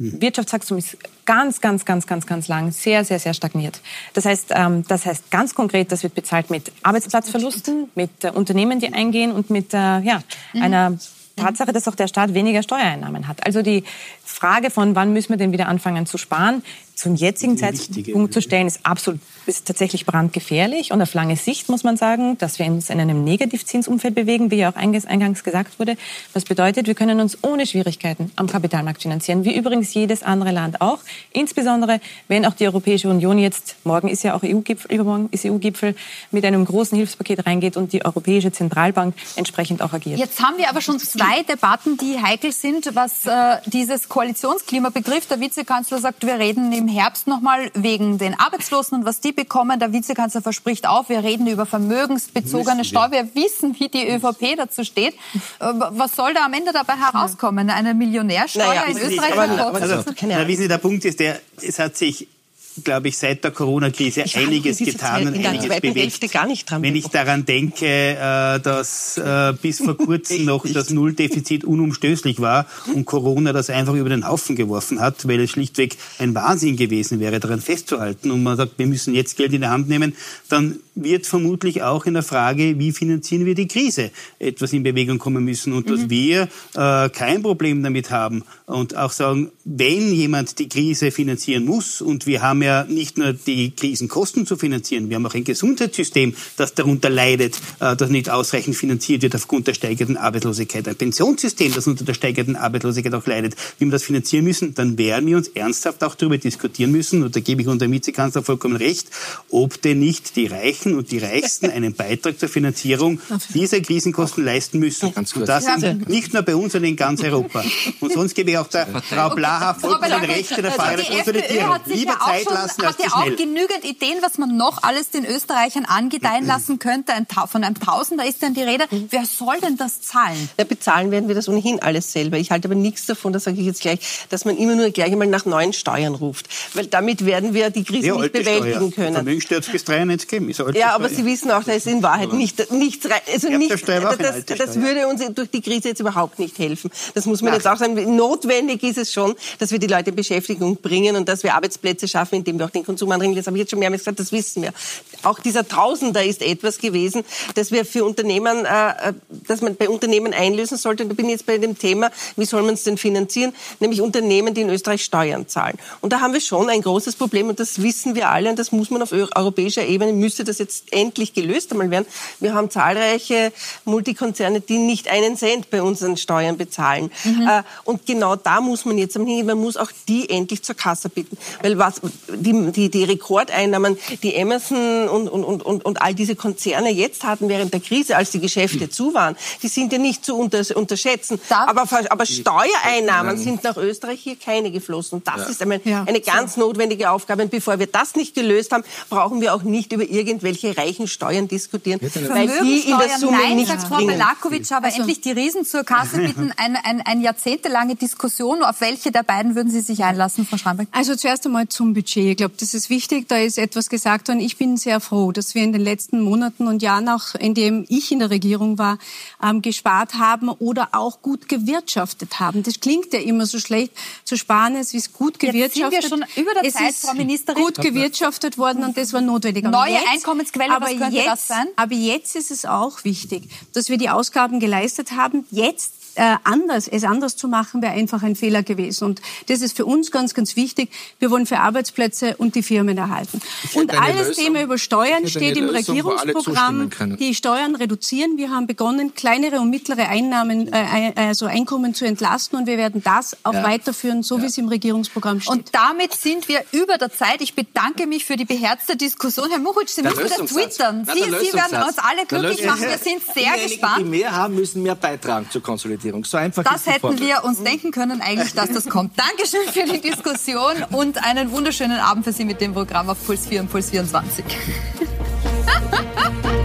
Speaker 6: Mhm. Wirtschaftswachstum ist ganz, ganz, ganz, ganz, ganz lang sehr, sehr, sehr stagniert. Das heißt, ähm, das heißt ganz konkret, das wird bezahlt mit Arbeitsplatzverlusten, mit äh, Unternehmen, die eingehen und mit äh, ja, mhm. einer Tatsache, dass auch der Staat weniger Steuereinnahmen hat. Also die Frage von, wann müssen wir denn wieder anfangen zu sparen, zum jetzigen Zeitpunkt zu stellen, ist absolut, ist tatsächlich brandgefährlich. Und auf lange Sicht muss man sagen, dass wir uns in einem Negativzinsumfeld bewegen, wie ja auch eingangs gesagt wurde. Was bedeutet, wir können uns ohne Schwierigkeiten am Kapitalmarkt finanzieren, wie übrigens jedes andere Land auch. Insbesondere, wenn auch die Europäische Union jetzt, morgen ist ja auch EU-Gipfel, übermorgen ist EU-Gipfel, mit einem großen Hilfspaket reingeht und die Europäische Zentralbank entsprechend auch agiert.
Speaker 1: Jetzt haben wir aber schon zwei Debatten, die heikel sind, was äh, dieses Koalitionsklima betrifft. Der Vizekanzler sagt, wir reden im Herbst nochmal wegen den Arbeitslosen und was die bekommen. Der Vizekanzler verspricht auch, wir reden über vermögensbezogene Steuer. Wir wissen, wie die ÖVP dazu steht. Äh, was soll da am Ende dabei herauskommen? Eine Millionärsteuer naja, in Österreich?
Speaker 4: Aber, aber, also, na, wissen Sie, der Punkt ist der, es hat sich glaube ich, seit der Corona-Krise einiges getan und einiges bewegt.
Speaker 5: Gar nicht dran
Speaker 4: Wenn ich daran denke, äh, dass äh, bis vor kurzem noch das Nulldefizit unumstößlich war und Corona das einfach über den Haufen geworfen hat, weil es schlichtweg ein Wahnsinn gewesen wäre, daran festzuhalten und man sagt, wir müssen jetzt Geld in die Hand nehmen, dann wird vermutlich auch in der Frage, wie finanzieren wir die Krise, etwas in Bewegung kommen müssen und mhm. dass wir äh, kein Problem damit haben und auch sagen, wenn jemand die Krise finanzieren muss und wir haben ja nicht nur die Krisenkosten zu finanzieren, wir haben auch ein Gesundheitssystem, das darunter leidet, äh, das nicht ausreichend finanziert wird aufgrund der steigenden Arbeitslosigkeit, ein Pensionssystem, das unter der steigenden Arbeitslosigkeit auch leidet, wie wir das finanzieren müssen, dann werden wir uns ernsthaft auch darüber diskutieren müssen, und da gebe ich unserem Vizekanzler vollkommen recht, ob denn nicht die Reichen und die Reichsten einen Beitrag zur Finanzierung dieser Krisenkosten leisten müssen. Und das nicht nur bei uns, sondern in ganz Europa. Und sonst gebe ich auch der Frau Blaha vollkommen recht in der Frage der Konsolidierung.
Speaker 1: Lieber Zeit lassen Hat ja auch genügend Ideen, was man noch alles den Österreichern angedeihen lassen könnte. Ein, von einem Tausender ist dann die Rede. Wer soll denn das zahlen?
Speaker 5: Ja, bezahlen werden wir das ohnehin alles selber. Ich halte aber nichts davon, das sage ich jetzt gleich, dass man immer nur gleich einmal nach neuen Steuern ruft. Weil damit werden wir die Krise ja, nicht bewältigen Steuer. können.
Speaker 4: Vermögenssteuer bis 93 geben.
Speaker 5: ja, aber Sie wissen auch, da ist in Wahrheit nicht, nichts rein. Also nicht, das, das, würde uns durch die Krise jetzt überhaupt nicht helfen. Das muss man Ach. jetzt auch sagen. Notwendig ist es schon, dass wir die Leute in Beschäftigung bringen und dass wir Arbeitsplätze schaffen, indem wir auch den Konsum anregen. Das habe ich jetzt schon mehrmals gesagt, das wissen wir. Auch dieser Tausender ist etwas gewesen, das wir für Unternehmen, äh, äh, dass man bei Unternehmen einlösen sollte. Und da bin ich jetzt bei dem Thema, wie soll man es denn finanzieren? Nämlich Unternehmen, die in Österreich Steuern zahlen. Und da haben wir schon ein großes Problem und das wissen wir alle und das muss man auf europäischer Ebene, müsste das jetzt endlich gelöst einmal werden. Wir haben zahlreiche Multikonzerne, die nicht einen Cent bei unseren Steuern bezahlen. Mhm. Äh, und genau da muss man jetzt am hingehen. Man muss auch die endlich zur Kasse bitten. Weil was, die, die, die Rekordeinnahmen, die Emerson und, und, und, und all diese Konzerne jetzt hatten während der Krise, als die Geschäfte mhm. zu waren, die sind ja nicht zu unter, unterschätzen. aber, aber Steuereinnahmen sind nach Österreich hier keine geflossen. Und das ja. ist einmal ja. eine ganz notwendige Aufgabe. Und bevor wir das nicht gelöst haben, brauchen wir auch nicht über irgendwelche reichen Steuern diskutieren,
Speaker 1: weil die in der Summe Nein, nichts sagt Frau Belakovic, aber also, endlich die Riesen zur Kasse bitten. Eine ein, ein jahrzehntelange Diskussion. Auf welche der beiden würden Sie sich einlassen, Frau Schrambeck?
Speaker 2: Also zuerst einmal zum Budget. Ich glaube, das ist wichtig. Da ist etwas gesagt worden. Ich bin sehr froh, dass wir in den letzten Monaten und Jahren, auch in dem ich in der Regierung war, ähm, gespart haben oder auch gut gewirtschaftet haben. Das klingt ja immer so schlecht zu sparen, es ist gut gewirtschaftet.
Speaker 1: Jetzt sind wir schon über der
Speaker 2: es
Speaker 1: Zeit, Frau Ministerin.
Speaker 2: gut gewirtschaftet worden und das war notwendig.
Speaker 1: Aber Neue jetzt, Einkommensquelle, was könnte
Speaker 2: jetzt,
Speaker 1: das sein?
Speaker 2: Aber jetzt ist es auch wichtig, dass wir die Ausgaben geleistet haben. Jetzt äh, anders, es anders zu machen, wäre einfach ein Fehler gewesen. Und das ist für uns ganz, ganz wichtig. Wir wollen für Arbeitsplätze und die Firmen erhalten. Und alles Lösung, Thema über Steuern steht im Lösung, Regierungsprogramm. Die Steuern reduzieren. Wir haben begonnen, kleinere und mittlere Einnahmen, äh, also Einkommen zu entlasten. Und wir werden das auch ja. weiterführen, so ja. wie es im Regierungsprogramm steht.
Speaker 1: Und damit sind wir über der Zeit. Ich bedanke mich für die beherzte Diskussion. Herr Muchitsch, Sie müssen wieder twittern. Sie, Sie werden uns alle glücklich machen. Wir sind sehr gespannt.
Speaker 3: Die mehr haben, müssen mehr beitragen zur Konsolidierung. Bundesregierung. So einfach
Speaker 1: das ist die hätten wir uns denken können eigentlich, dass das kommt. Dankeschön für die Diskussion und einen wunderschönen Abend für Sie mit dem Programm auf Puls 4 und Puls 24.